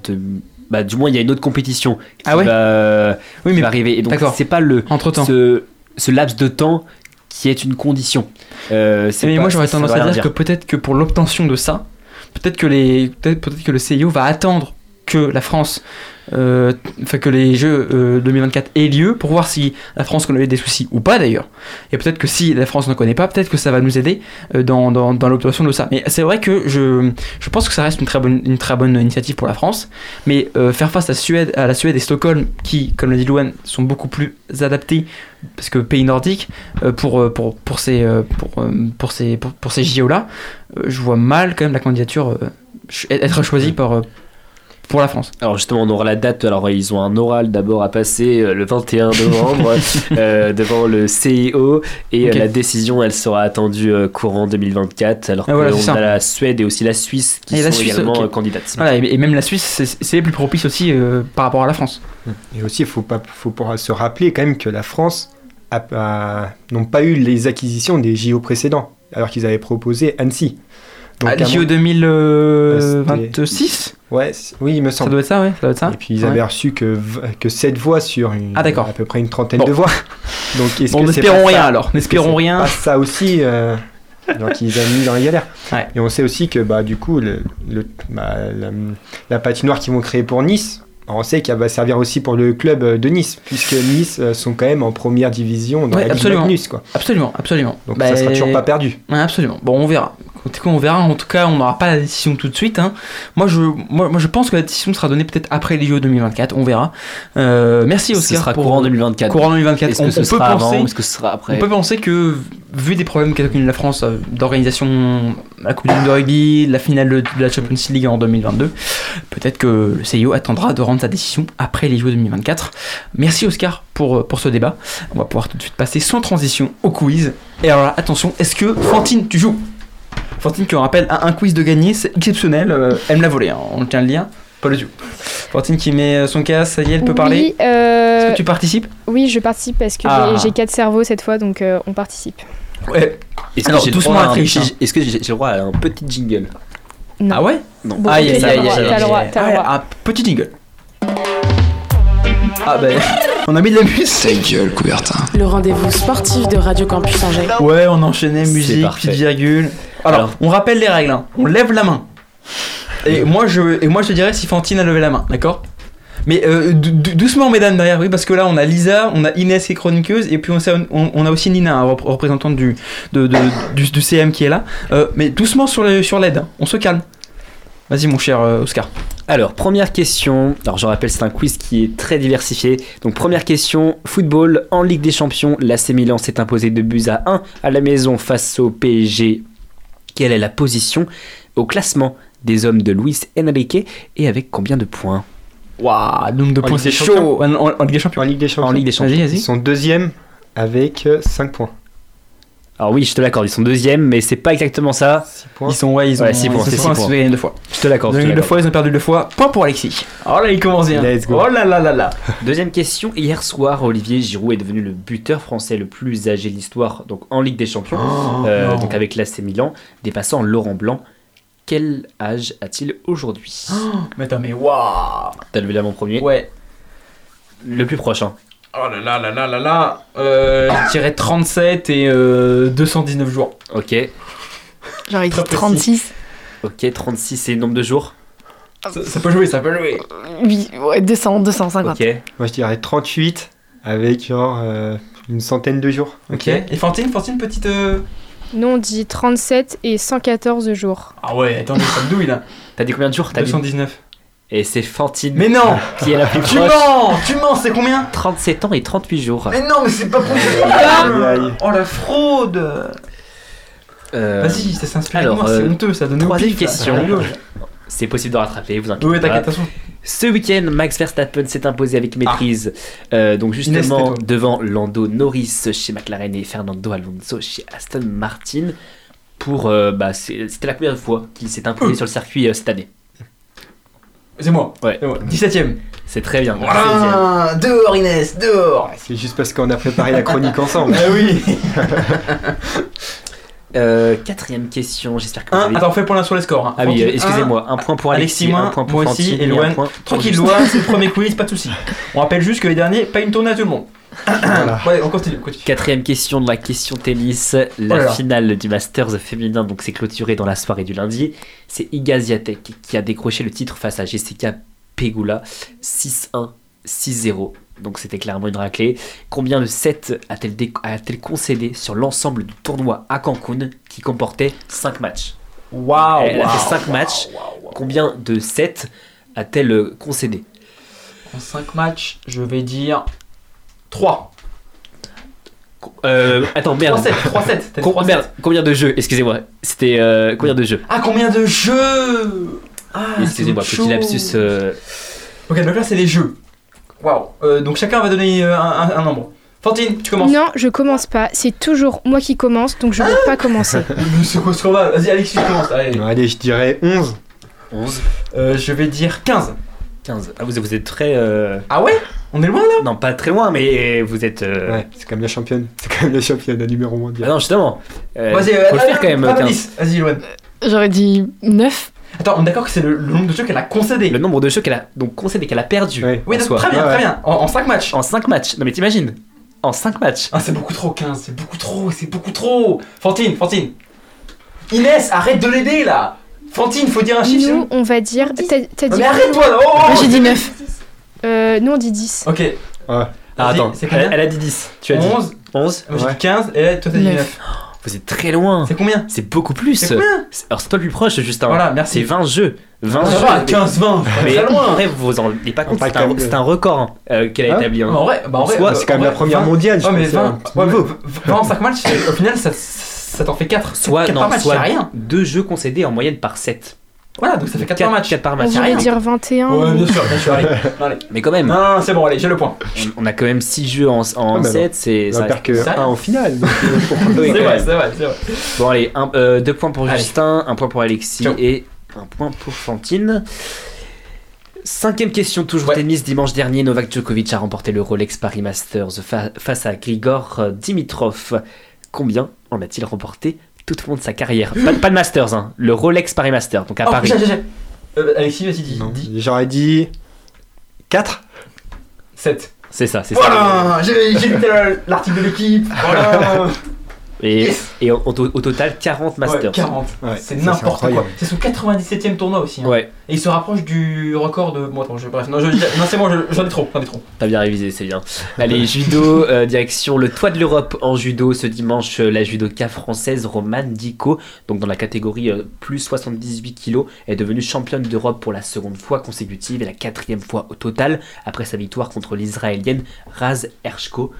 bah, du moins, il y a une autre compétition qui Ah ouais va, Oui, qui mais va arriver. Et donc, c'est pas le Entre-temps. ce, ce laps de temps qui est une condition. Euh, Mais pas- moi j'aurais tendance à dire, que peut-être que pour l'obtention de ça, peut-être que les peut-être peut-être que le CIO va attendre que la France euh, que les jeux euh, 2024 aient lieu pour voir si la France connaît des soucis ou pas d'ailleurs. Et peut-être que si la France ne connaît pas, peut-être que ça va nous aider euh, dans, dans, dans l'obtention de ça. Mais c'est vrai que je, je pense que ça reste une très bonne, une très bonne initiative pour la France. Mais euh, faire face à, Suède, à la Suède et Stockholm, qui, comme l'a dit Louane, sont beaucoup plus adaptés parce que pays nordiques euh, pour, euh, pour, pour ces, euh, pour, euh, pour ces, pour, pour ces JO là, je vois mal quand même la candidature euh, être choisie par, euh, pour la France. Alors justement, on aura la date. Alors ils ont un oral d'abord à passer euh, le 21 novembre euh, devant le CIO et euh, la décision, elle sera attendue courant 2024. Alors Ah, voilà, ça. a la Suède et aussi la Suisse qui Et sont Suisse, également candidates. Voilà, et, et même la Suisse, c'est plus propices aussi euh, par rapport à la France. Et aussi, il faut, pas, faut se rappeler quand même que la France n'ont pas eu les acquisitions des JO précédents, alors qu'ils avaient proposé Annecy. Ah, les JO mon- 2026 Ouais, c- oui, il me Ça semble. doit être ça, ouais, ça doit être ça. Et puis ils Ouais. avaient reçu que, que 7 voix sur une, Ah, à peu près une trentaine Bon. de voix. Donc Bon, n'espérons rien ça- alors, n'espérons rien. Pas ça aussi, euh, alors qu'ils ont mis dans la galère. Ouais. Et on sait aussi que bah, du coup, le, le- bah, la, la patinoire qu'ils vont créer pour Nice, on sait qu'elle va servir aussi pour le club euh, de Nice, puisque Nice euh, sont quand même en première division dans Ouais, la Ligue absolument. Magnus. Quoi. Absolument, absolument. Donc Bah, ça sera toujours pas perdu. Ouais, absolument. Bon, on verra. On verra. En tout cas, on n'aura pas la décision tout de suite. hein. Moi, je, moi, moi, je pense que la décision sera donnée peut-être après les JO 2024. On verra. Euh, merci Ce Oscar. sera pour- courant 2024. Courant 2024. Est-ce on, que ce on peut sera penser. avant Est-ce que ce sera après On peut penser que, vu des problèmes qu'a connu la France euh, d'organisation, la Coupe du Monde de rugby, la finale de, la Champions League en 2022, peut-être que le CIO attendra de rendre sa décision après les JO 2024. Merci Oscar pour, euh, pour ce débat. On va pouvoir tout de suite passer sans transition au quiz. Et alors là, attention, est-ce que Fantine, tu joues? Fantine, qui on rappelle, a un quiz de gagner, c'est exceptionnel. euh, elle me l'a volé, hein, on tient le lien. Pas le tout. Fantine qui met euh, son casque, ça y est, elle peut Oui, parler. euh, Est-ce que tu participes? Oui, je participe parce que Ah. j'ai- j'ai quatre cerveaux cette fois, donc euh, on participe. Ouais. Est-ce que Alors, j'ai le doucement droit à un hein. Est-ce que j'ai j'ai le droit à un petit jingle? Non. Ah ouais? Non. Bon, aïe, t'as aïe, le droit, Ah, droit. Un petit jingle. Ah ben, on a mis de la musique. Ta gueule, Coubertin. Le rendez-vous sportif de Radio Campus Angers. Ouais, on enchaînait musique, petite virgule. Alors, Alors. on rappelle les règles. hein. On lève la main. Et moi, je, et moi, je te dirais si Fantine a levé la main, d'accord? Mais euh, dou- dou- doucement, mesdames, derrière, oui, parce que là, on a Lisa, on a Inès qui est chroniqueuse, et puis on, sait- on- on a aussi Nina, rep- représentante du, de- de- du, du CM qui est là. Euh, mais doucement sur le- sur l'aide, hein. on se calme. Vas-y, mon cher euh, Oscar. Alors, première question. Alors, je rappelle, c'est un quiz qui est très diversifié. Donc, première question football en Ligue des Champions. L'AC Milan s'est imposé de buts à 1 à la maison face au PSG. Quelle est la position au classement des hommes de Luis Enrique et avec combien de points? Waouh, nombre de points, c'est chaud. Champions En, en- en Ligue des Champions. En Ligue des Champions, En Ligue des Champions. Vas-y, vas-y. ils sont deuxième avec 5 points. Alors, oui, je te l'accorde, ils sont deuxième, mais c'est pas exactement ça. 6 points. Ils sont, ouais, ils ont, Ouais, six ils points, se c'est sont six points. deux fois. Je te l'accorde. Ils ont deux fois, ils ont perdu deux fois. Point pour Alexis. Oh là, il commence bien. Let's go. Oh là là là là. Deuxième question. Hier soir, Olivier Giroud est devenu le buteur français le plus âgé de l'histoire, donc en Ligue des Champions, euh, non. donc avec l'AC Milan, dépassant Laurent Blanc. Quel âge a-t-il aujourd'hui? Mais attends, mais waouh. T'as levé la main en premier? Ouais. Le plus proche, hein. Oh là là là là là là. Euh, je dirais 37 et euh, 219 jours. Ok. Genre, il dit Très précis. 36. Ok, 36, c'est le nombre de jours. Ça, ça peut jouer, ça peut jouer. Oui, ouais, 200, 250. Ok. Moi je dirais 38 avec genre euh, une centaine de jours. Ok. Et Fantine, Fantine, petite. euh, Nous, on dit 37 et 114 jours. Ah ouais, attendez, ça me douille là. T'as dit combien de jours T'as dit 219. Et c'est Fantine Mais non qui est la plus Tu proche. mens Tu mens, c'est combien 37 ans et 38 jours. Mais non, mais c'est pas possible. Oh la fraude Euh, Vas-y, ça s'inspire de alors, moi, c'est euh, honteux, ça donne troisième question. C'est possible de rattraper, vous inquiétez Oui, pas. t'inquiète, attention. Ce week-end, Max Verstappen s'est imposé avec maîtrise. Euh, donc justement devant Lando Norris chez McLaren et Fernando Alonso chez Aston Martin. Pour, euh, bah, c'était la première fois qu'il s'est imposé sur le circuit euh, cette année. C'est moi. Ouais. C'est moi. 17ème. C'est très bien. Voilà Dehors Inès, dehors C'est juste parce qu'on a préparé la chronique ensemble. Ah oui Euh, quatrième question, j'espère que vous Un, avez... attends, on fait le point là sur les scores. hein. Ah oui, euh, excusez-moi, un point pour Alexis, un point pour moi aussi, et pour Tranquille. Loane, c'est le premier quiz, pas de soucis. On rappelle juste que les derniers, pas une tournée à tout le monde. Ouais, on continue, on continue. Quatrième question de la question tennis, la Oh là là. finale du Masters féminin, donc c'est clôturé dans la soirée du lundi. C'est Iga Swiatek qui a décroché le titre face à Jessica Pegula 6-1, 6-0. Donc c'était clairement une raclée. Combien de sets a-t-elle dé- a-t-elle concédé sur l'ensemble du tournoi à Cancun qui comportait 5 matchs? Waouh Elle a waouh, fait 5 waouh, matchs. waouh. Combien de sets a-t-elle euh, concédé? En 5 matchs, je vais dire 3. euh, Attends, merde. 3 7, 3 7. T'as dit Com- 3 merde, combien de jeux Excusez-moi. C'était euh, combien de jeux? Ah, combien de jeux? Ah, Excusez-moi, petit lapsus. euh, Ok, donc là, c'est les jeux. Waouh. Euh, donc chacun va donner euh, un, un- un nombre. Fantine, tu commences. Non, je commence pas. C'est toujours moi qui commence, donc je vais pas commencer. Mais C'est quoi ce qu'on va Vas-y, Alexis, tu commences. Allez. Allez, je dirais 11. 11, Euh, je vais dire 15. 15. Ah, vous, vous êtes très. euh, Ah ouais? On est loin là Non, pas très loin, mais vous êtes. euh, Ouais, c'est quand même la championne. C'est quand même la championne, la numéro Ah mondial. non, justement. euh, Vas-y, faut le faire quand même. pas de 15. 10. Vas-y, Loane. J'aurais dit 9. Attends, on est d'accord que c'est le, le nombre de jeux qu'elle a concédé. Le nombre de jeux qu'elle a donc concédé, qu'elle a perdu. Oui, en donc, très bien, Ouais, très bien. En, 5 matchs. En 5 matchs. Non, mais t'imagines En 5 matchs. Ah, c'est beaucoup trop, 15. C'est beaucoup trop, c'est beaucoup trop. Fantine, Fantine. Inès, arrête de l'aider là. Fantine, faut dire un chiffre. Nous, on va dire. T'as dit. mais arrête-toi là. Oh, oh, Moi oh. j'ai dit 9. Euh, nous, on dit 10. Ok. Ah, Vas-y, attends, c'est elle, combien elle a dit 10. Tu as dit 11. 11 Moi j'ai Ouais. dit 15 et toi t'as dit Neuf. 9. Vous êtes très loin. C'est combien C'est beaucoup plus. C'est combien Alors, c'est pas le plus proche, Justin. Voilà, merci. C'est 20 jeux. 20 Ça jeux. va, 15, 20. Mais très loin. après, vous vous en rendez pas compte, c'est un, c'est record hein, euh, qu'elle a Hein établi. hein. En vrai, bah en vrai, Soit, C'est quand même la première 20 mondiale, je Ouais, mais pense, c'est 20, un petit ouais, mais niveau. 20 en 5 matchs, au final, ça, ça t'en fait 4. Soit, 4 non, par match, soit c'est rien. deux jeux concédés en moyenne par 7. Voilà, donc ça fait 4 par match. 4 par On match. rien. dire 21. Ouais, bien sûr, bien sûr, allez. allez. Mais quand même, Non, non, c'est bon, allez, j'ai le point. on, a quand même 6 jeux en, en Ah, bah 7. C'est, On ça va perdre que c'est rien. un en finale. euh, Oui, C'est vrai, c'est vrai, c'est vrai. Bon, allez, 2 points pour Allez. Justin, 1 point pour Alexis Ciao. et 1 point pour Fantine. Cinquième question, toujours Ouais. tennis. Dimanche dernier, Novak Djokovic a remporté le Rolex Paris Masters fa- face à Grigor euh, Dimitrov. Combien en a-t-il remporté tout au long de sa carrière pas, pas le Masters, hein, le Rolex Paris Masters, donc à Oh, Paris. j'ai, j'ai, j'ai. Euh, Alexis, vas-y, dis. Non, dis. J'aurais dit 4. 7. C'est ça, c'est ça. Voilà, j'ai, j'ai lu l'article de l'équipe. Voilà. Et, Yes. et au, au- au total, 40 Masters. Ouais, 40. Ouais, c'est n'importe quoi. C'est son 97ème tournoi aussi. hein. Ouais, Et il se rapproche du record de. Bon, attends, je... bref, non, je... non c'est bon, je- j'en ai trop, j'en ai trop. t'as bien révisé, c'est bien. Allez, judo, euh, direction le toit de l'Europe en judo. Ce dimanche, euh, la judoka française Romane Dico, donc dans la catégorie euh, plus 78 kg, est devenue championne d'Europe pour la seconde fois consécutive et la quatrième fois au total, après sa victoire contre l'israélienne Raz Hershko.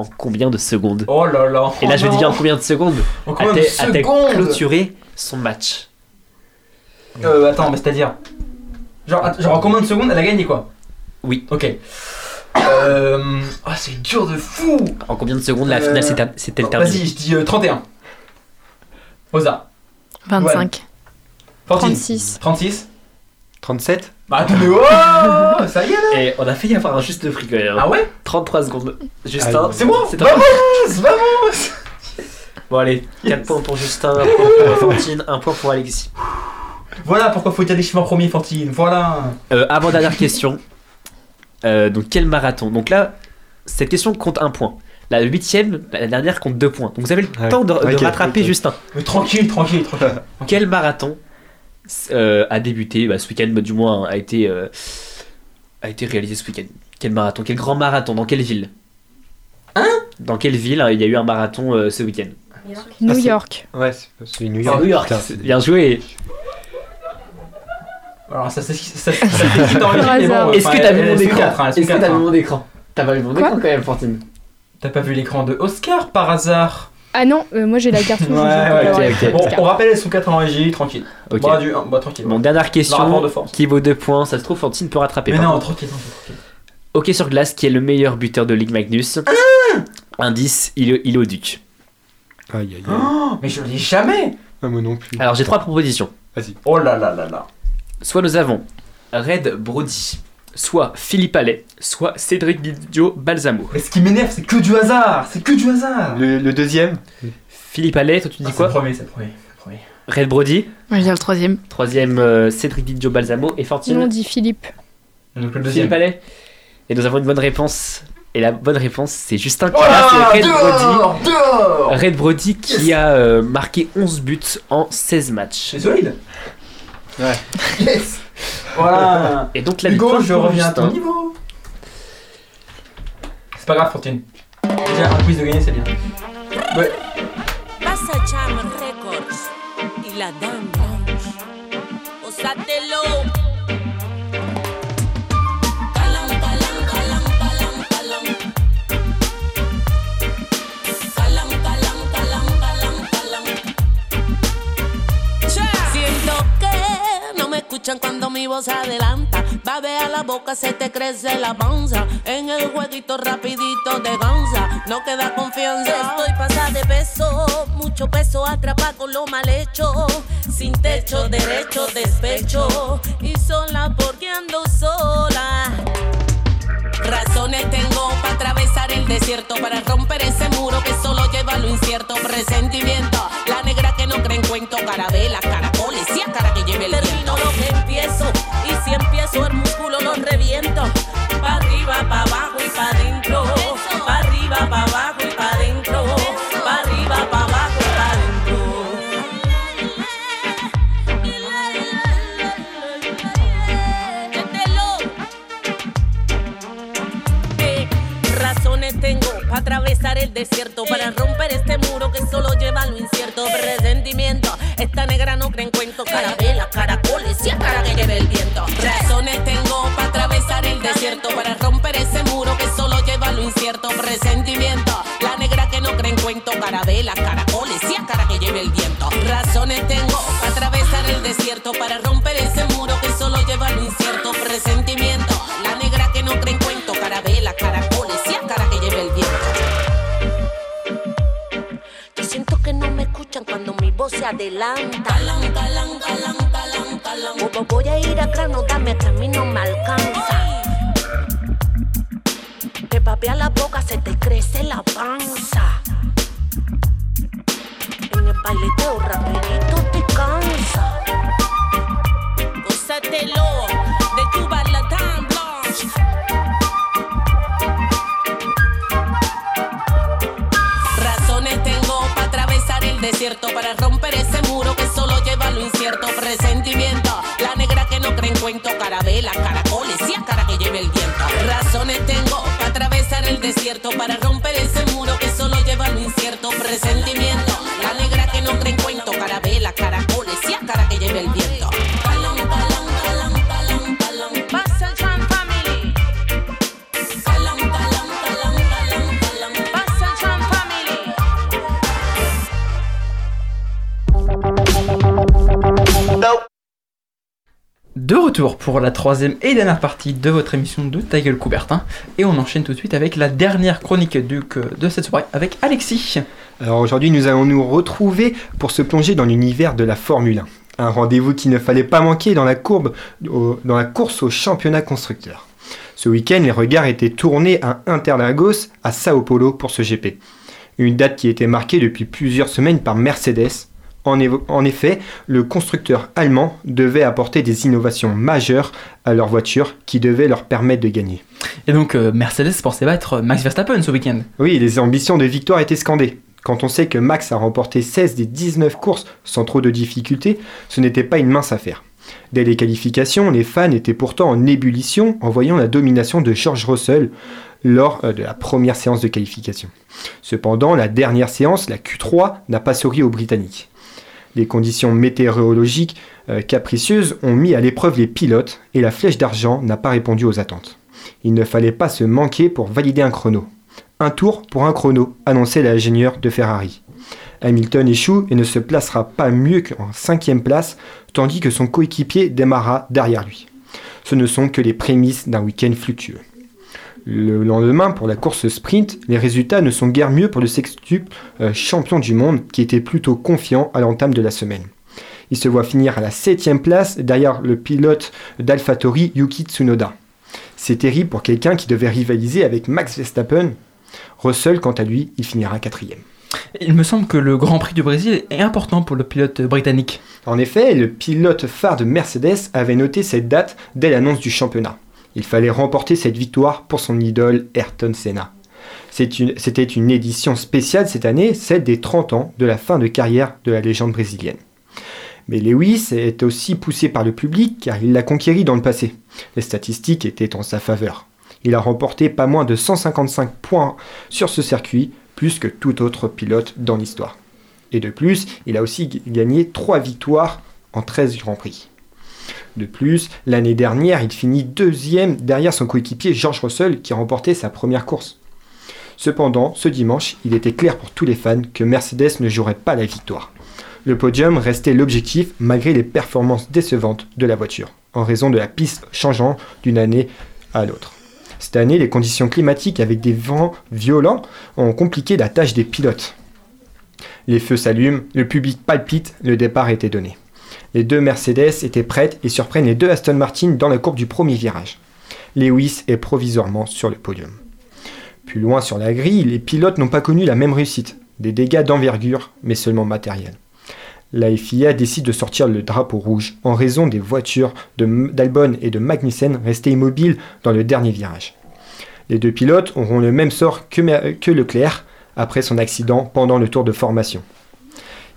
En combien de secondes Oh là là. Et là, je vais dire en combien de secondes En combien de secondes clôturé son match Euh, attends, mais c'est-à-dire. Genre, att- genre, en combien de secondes elle a gagné quoi Oui. Ok. Euh. Ah, c'est dur de fou En combien de secondes la Euh, finale s'est- s'est-elle terminée Vas-y, je dis euh, 31. Rosa. 25. Fantine. 36. 36. 37 Bah attendez, oh Ça y est là Et on a failli avoir un juste quand même. Ah ouais? 33 secondes. Justin, Ah, C'est moi c'est toi. Vamos Vamos Bon allez, 4 points pour Justin, 1 point pour Fantine, 1 point pour Alexis. Voilà pourquoi faut dire des chiffres en premier, Fantine, voilà Euh, avant dernière question. Euh, donc quel marathon? Donc là, cette question compte un point. La huitième, la dernière compte deux points. Donc vous avez le Ouais. temps de, de rattraper. Justin. Mais tranquille, tranquille, tranquille. Quel marathon euh, a débuté bah, ce week-end, bah, du moins a été, euh, a été réalisé ce week-end Quel marathon Quel grand marathon Dans quelle ville? Hein? Dans quelle ville hein, il y a eu un marathon euh, ce week-end? New Ah, York. Ouais, c'est- New York. New York. Bien joué. Alors ça c'est ça, ça, ça dans le mais bon. Est-ce que t'as vu mon écran hein, Est-ce que t'as vu hein. mon écran? T'as pas vu mon écran quand même, Fantine T'as pas vu l'écran de Oscar par hasard? Ah non, euh, moi j'ai la carte rouge. Ouais, ok, ok. Bon, on rappelle, elles sont 4 en régie, tranquille. Ok. Bah, du, bah tranquille. Bon, dernière question de qui vaut deux points. Ça se trouve, Fantine peut rattraper. mais non, contre. tranquille, tranquille, tranquille. Hockey sur glace, qui est le meilleur buteur de Ligue Magnus Indice, il est, il est au Duc. Aïe, aïe, aïe. Oh, mais je l'ai jamais Ah, moi non plus. Alors j'ai trois propositions. Oh là là là là. Soit nous avons Red Brody, soit Philippe Allais, soit Cédric Didio Balsamo. Mais ce qui m'énerve, c'est que du hasard C'est que du hasard Le, le deuxième Philippe Allais, toi tu dis Ah, quoi C'est le premier, c'est le premier. c'est le premier. Red Brody. Moi, je vais dire le troisième. Troisième, euh, Cédric Di Gio Balsamo. Et Fortune Nous on dit Philippe. Donc le deuxième. Philippe Allais. Et nous avons une bonne réponse. Et la bonne réponse, c'est Justin qui Oh Red Brody. dehors, Red Brody qui a euh, marqué 11 buts en 16 matchs. C'est solide. Ouais. Yes. Voilà. Et donc la Hugo, victoire je pour reviens à ton Justin. niveau. C'est pas grave, Fortune. Déjà, un quiz de gagner, c'est bien. Ouais. Pasa Cham Records y la Dan Blanche. Osatelo. Calam, cuando mi voz adelanta. Babea la boca, se te crece la panza. En el jueguito rapidito te cansa. No queda confianza. Estoy pasada de peso, mucho peso atrapa con lo mal hecho. Sin techo, derecho, despecho. Y sola porque ando sola. Razones tengo para atravesar el desierto, para romper ese muro que solo lleva lo incierto. Presentimiento, la negra que no cree en cuento, carabela, caracoles, empiezo el músculo lo reviento. Pa' arriba, pa' abajo y pa' adentro. Pa' arriba, pa' abajo y pa' adentro. Pa' arriba, pa' abajo y pa' adentro. ¿Qué razones tengo para atravesar el desierto? Para romper este muro que troisième et dernière partie de votre émission de Ta gueule Coubertin. Et on enchaîne tout de suite avec la dernière chronique du- de cette soirée avec Alexis. Alors aujourd'hui, nous allons nous retrouver pour se plonger dans l'univers de la Formule 1. Un rendez-vous qu'il ne fallait pas manquer dans la, courbe, dans la course au championnat constructeur. Ce week-end, les regards étaient tournés à Interlagos, à Sao Paulo pour ce GP. Une date qui était marquée depuis plusieurs semaines par Mercedes. En, effet, le constructeur allemand devait apporter des innovations majeures à leur voiture qui devaient leur permettre de gagner. Et donc euh, Mercedes pensait battre Max Verstappen ce week-end. Oui, les ambitions de victoire étaient scandées. Quand on sait que Max a remporté 16 des 19 courses sans trop de difficultés, ce n'était pas une mince affaire. Dès les qualifications, les fans étaient pourtant en ébullition en voyant la domination de George Russell lors euh, de la première séance de qualification. Cependant, la dernière séance, la Q3, n'a pas souri aux Britanniques. Les conditions météorologiques euh, capricieuses ont mis à l'épreuve les pilotes et la flèche d'argent n'a pas répondu aux attentes. Il ne fallait pas se manquer pour valider un chrono. Un tour pour un chrono, annonçait l'ingénieur de Ferrari. Hamilton échoue et ne se placera pas mieux qu'en cinquième place, tandis que son coéquipier démarra derrière lui. Ce ne sont que les prémices d'un week-end fluctueux. Le lendemain, pour la course sprint, les résultats ne sont guère mieux pour le sextuple euh, champion du monde qui était plutôt confiant à l'entame de la semaine. Il se voit finir à la 7 place derrière le pilote d'AlphaTauri Yuki Tsunoda. C'est terrible pour quelqu'un qui devait rivaliser avec Max Verstappen. Russell, quant à lui, il finira quatrième. Il me semble que le Grand Prix du Brésil est important pour le pilote britannique. En effet, le pilote phare de Mercedes avait noté cette date dès l'annonce du championnat. Il fallait remporter cette victoire pour son idole Ayrton Senna. C'était une, édition spéciale cette année, celle des 30 ans de la fin de carrière de la légende brésilienne. Mais Lewis est aussi poussé par le public car il l'a conquéri dans le passé. Les statistiques étaient en sa faveur. Il a remporté pas moins de 155 points sur ce circuit, plus que tout autre pilote dans l'histoire. Et de plus, il a aussi gagné 3 victoires en 13 Grands Prix. De plus, l'année dernière, il finit deuxième derrière son coéquipier George Russell qui remportait sa première course. Cependant, ce dimanche, il était clair pour tous les fans que Mercedes ne jouerait pas la victoire. Le podium restait l'objectif malgré les performances décevantes de la voiture, en raison de la piste changeant d'une année à l'autre. Cette année, les conditions climatiques avec des vents violents ont compliqué la tâche des pilotes. Les feux s'allument, le public palpite, le départ était donné. Les deux Mercedes étaient prêtes et surprennent les deux Aston Martin dans la courbe du premier virage. Lewis est provisoirement sur le podium. Plus loin sur la grille, les pilotes n'ont pas connu la même réussite, des dégâts d'envergure, mais seulement matériels. La FIA décide de sortir le drapeau rouge en raison des voitures d'Albon et de Magnussen restées immobiles dans le dernier virage. Les deux pilotes auront le même sort que, que Leclerc après son accident pendant le tour de formation.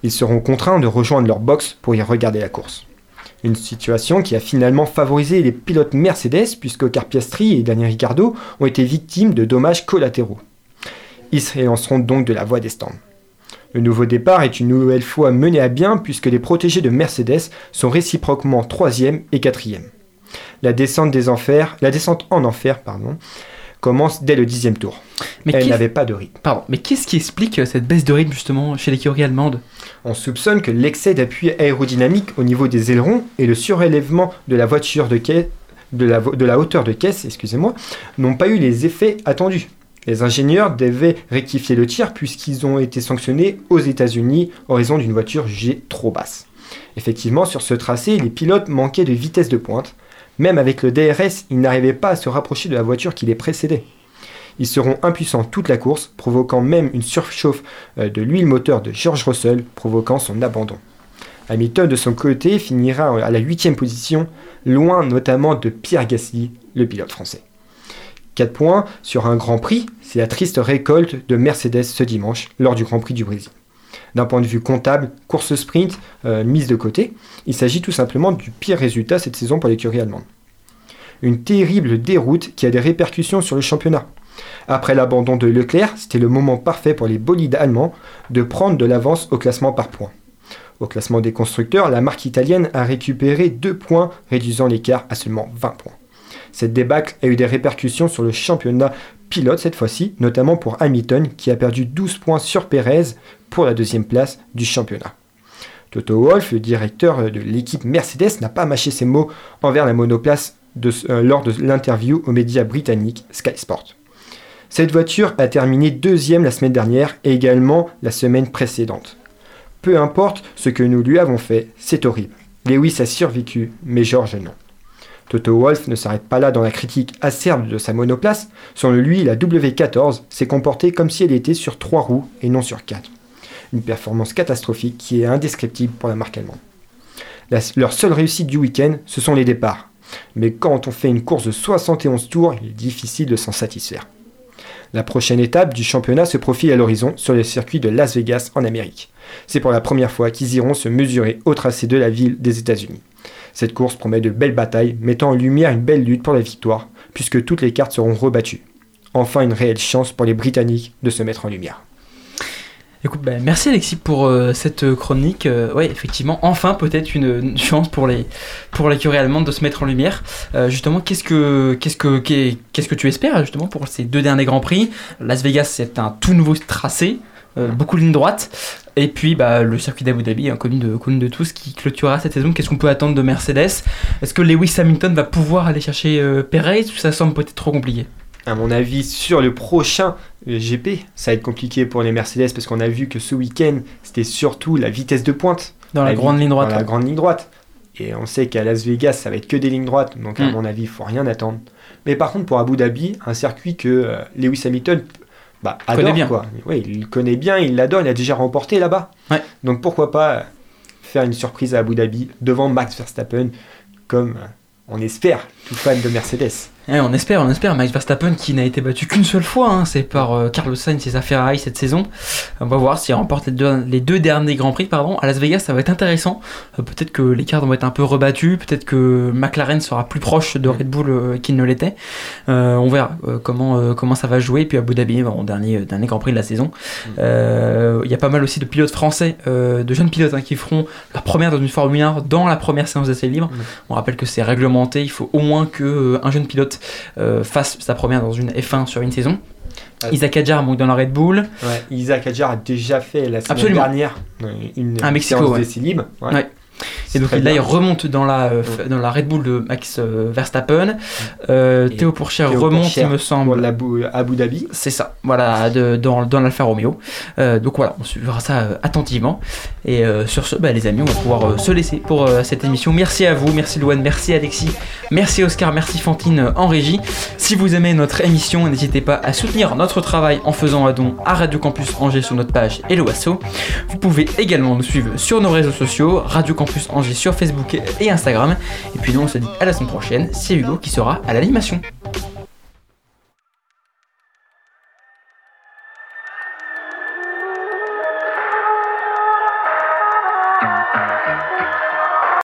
Ils seront contraints de rejoindre leur box pour y regarder la course. Une situation qui a finalement favorisé les pilotes Mercedes puisque Carpiastri et Daniel Ricciardo ont été victimes de dommages collatéraux. Ils se rélanceront donc de la voie des stands. Le nouveau départ est une nouvelle fois mené à bien puisque les protégés de Mercedes sont réciproquement 3 et 4 La descente des enfers, la descente en enfer, pardon, commence dès le dixième tour. Mais Elle n'avait pas de rythme. Pardon, mais qu'est-ce qui explique euh, cette baisse de rythme justement chez l'écurie allemande On soupçonne que l'excès d'appui aérodynamique au niveau des ailerons et le surélèvement de la voiture de, la hauteur de caisse, excusez-moi, n'ont pas eu les effets attendus. Les ingénieurs devaient rectifier le tir puisqu'ils ont été sanctionnés aux États-Unis en raison d'une voiture jugée trop basse. Effectivement, sur ce tracé, les pilotes manquaient de vitesse de pointe, même avec le DRS, ils n'arrivaient pas à se rapprocher de la voiture qui les précédait. Ils seront impuissants toute la course, provoquant même une surchauffe euh, de l'huile moteur de George Russell, provoquant son abandon. Hamilton, de son côté, finira à la huitième position, loin notamment de Pierre Gasly, le pilote français. 4 points sur un Grand Prix, c'est la triste récolte de Mercedes ce dimanche lors du Grand Prix du Brésil. D'un point de vue comptable, course sprint euh, mise de côté, il s'agit tout simplement du pire résultat cette saison pour l'écurie allemande. Une terrible déroute qui a des répercussions sur le championnat. Après l'abandon de Leclerc, c'était le moment parfait pour les bolides allemands de prendre de l'avance au classement par points. Au classement des constructeurs, la marque italienne a récupéré 2 points, réduisant l'écart à seulement 20 points. Cette débâcle a eu des répercussions sur le championnat pilote cette fois-ci, notamment pour Hamilton qui a perdu 12 points sur Pérez pour la deuxième place du championnat. Toto Wolff, le directeur de l'équipe Mercedes, n'a pas mâché ses mots envers la monoplace euh, lors de l'interview aux médias britanniques Sky Sport. Cette voiture a terminé deuxième la semaine dernière et également la semaine précédente. Peu importe ce que nous lui avons fait, c'est horrible. Lewis a survécu, mais George non. Toto Wolff ne s'arrête pas là dans la critique acerbe de sa monoplace. Selon lui, la W14 s'est comportée comme si elle était sur trois roues et non sur quatre. Une performance catastrophique qui est indescriptible pour la marque allemande. leur seule réussite du week-end, ce sont les départs. Mais quand on fait une course de 71 tours, il est difficile de s'en satisfaire. La prochaine étape du championnat se profile à l'horizon sur le circuit de Las Vegas en Amérique. C'est pour la première fois qu'ils iront se mesurer au tracé de la ville des États-Unis. Cette course promet de belles batailles, mettant en lumière une belle lutte pour la victoire, puisque toutes les cartes seront rebattues. Enfin une réelle chance pour les Britanniques de se mettre en lumière. Bah, merci Alexis pour euh, cette chronique. Euh, oui, effectivement, enfin peut-être une, chance pour les pour l'écurie allemande de se mettre en lumière. Euh, justement, qu'est-ce que qu'est-ce que qu'est-ce que tu espères justement pour ces deux derniers grands prix? Las Vegas, c'est un tout nouveau tracé. Beaucoup de lignes droites. Et puis bah, le circuit d'Abu Dhabi, hein, connu, de, de tous, qui clôturera cette saison. Qu'est-ce qu'on peut attendre de Mercedes? Est-ce que Lewis Hamilton va pouvoir aller chercher Perez ça semble peut-être trop compliqué? À mon avis, sur le prochain euh, GP, ça va être compliqué pour les Mercedes parce qu'on a vu que ce week-end, c'était surtout la vitesse de pointe. Dans la, grande ligne droite. Dans la grande ligne droite. Et on sait qu'à Las Vegas, ça va être que des lignes droites. Donc, à mm. mon avis, il faut rien attendre. Mais par contre, pour Abu Dhabi, un circuit que Lewis Hamilton bah, connaît adore bien. quoi. Oui, il connaît bien, il l'adore, il a déjà remporté là-bas. Ouais. Donc pourquoi pas faire une surprise à Abu Dhabi devant Max Verstappen, comme euh, on espère, tout fan de Mercedes. Ouais, on espère, on espère. Max Verstappen qui n'a été battu qu'une seule fois, hein, c'est par euh, Carlos Sainz et sa Ferrari cette saison. On va voir s'il remporte les deux, les deux derniers Grands Prix. Pardon. À Las Vegas, ça va être intéressant. Euh, peut-être que les cartes vont être un peu rebattues, peut-être que McLaren sera plus proche de Red Bull euh, qu'il ne l'était. On verra comment, comment ça va jouer. Puis Abu Dhabi, bon, dernier, dernier Grand Prix de la saison. Il y a pas mal aussi de pilotes français, de jeunes pilotes hein, qui feront leur première dans une Formule 1 dans la première séance d'essai libre. On rappelle que c'est réglementé, il faut au moins que euh, un jeune pilote euh, fasse sa première dans une F1 sur une saison. Isaac Adjar donc dans la Red Bull. Ouais, Isaac Adjar a déjà fait la semaine Absolument. dernière euh, une À Mexico, séance ouais. d'essai libre. Ouais. Et donc là, bien. il remonte dans la, euh, f- dans la Red Bull de Max euh, Verstappen. Euh, Théo Pourchère Théo remonte, Pourchère il me semble. l'Abu- Abu Dhabi. C'est ça, voilà, de- dans, dans l'Alfa Romeo. Donc voilà, on suivra ça attentivement. Et sur ce, bah, les amis, on va pouvoir se laisser pour cette émission. Merci à vous, merci Louane, merci Alexis, merci Oscar, merci Fantine en régie. Si vous aimez notre émission, n'hésitez pas à soutenir notre travail en faisant un don à Radio Campus Angers sur notre page Hello Asso. Vous pouvez également nous suivre sur nos réseaux sociaux, Radio Campus Angers sur Facebook et Instagram. Et puis nous, on se dit à la semaine prochaine. C'est Hugo qui sera à l'animation.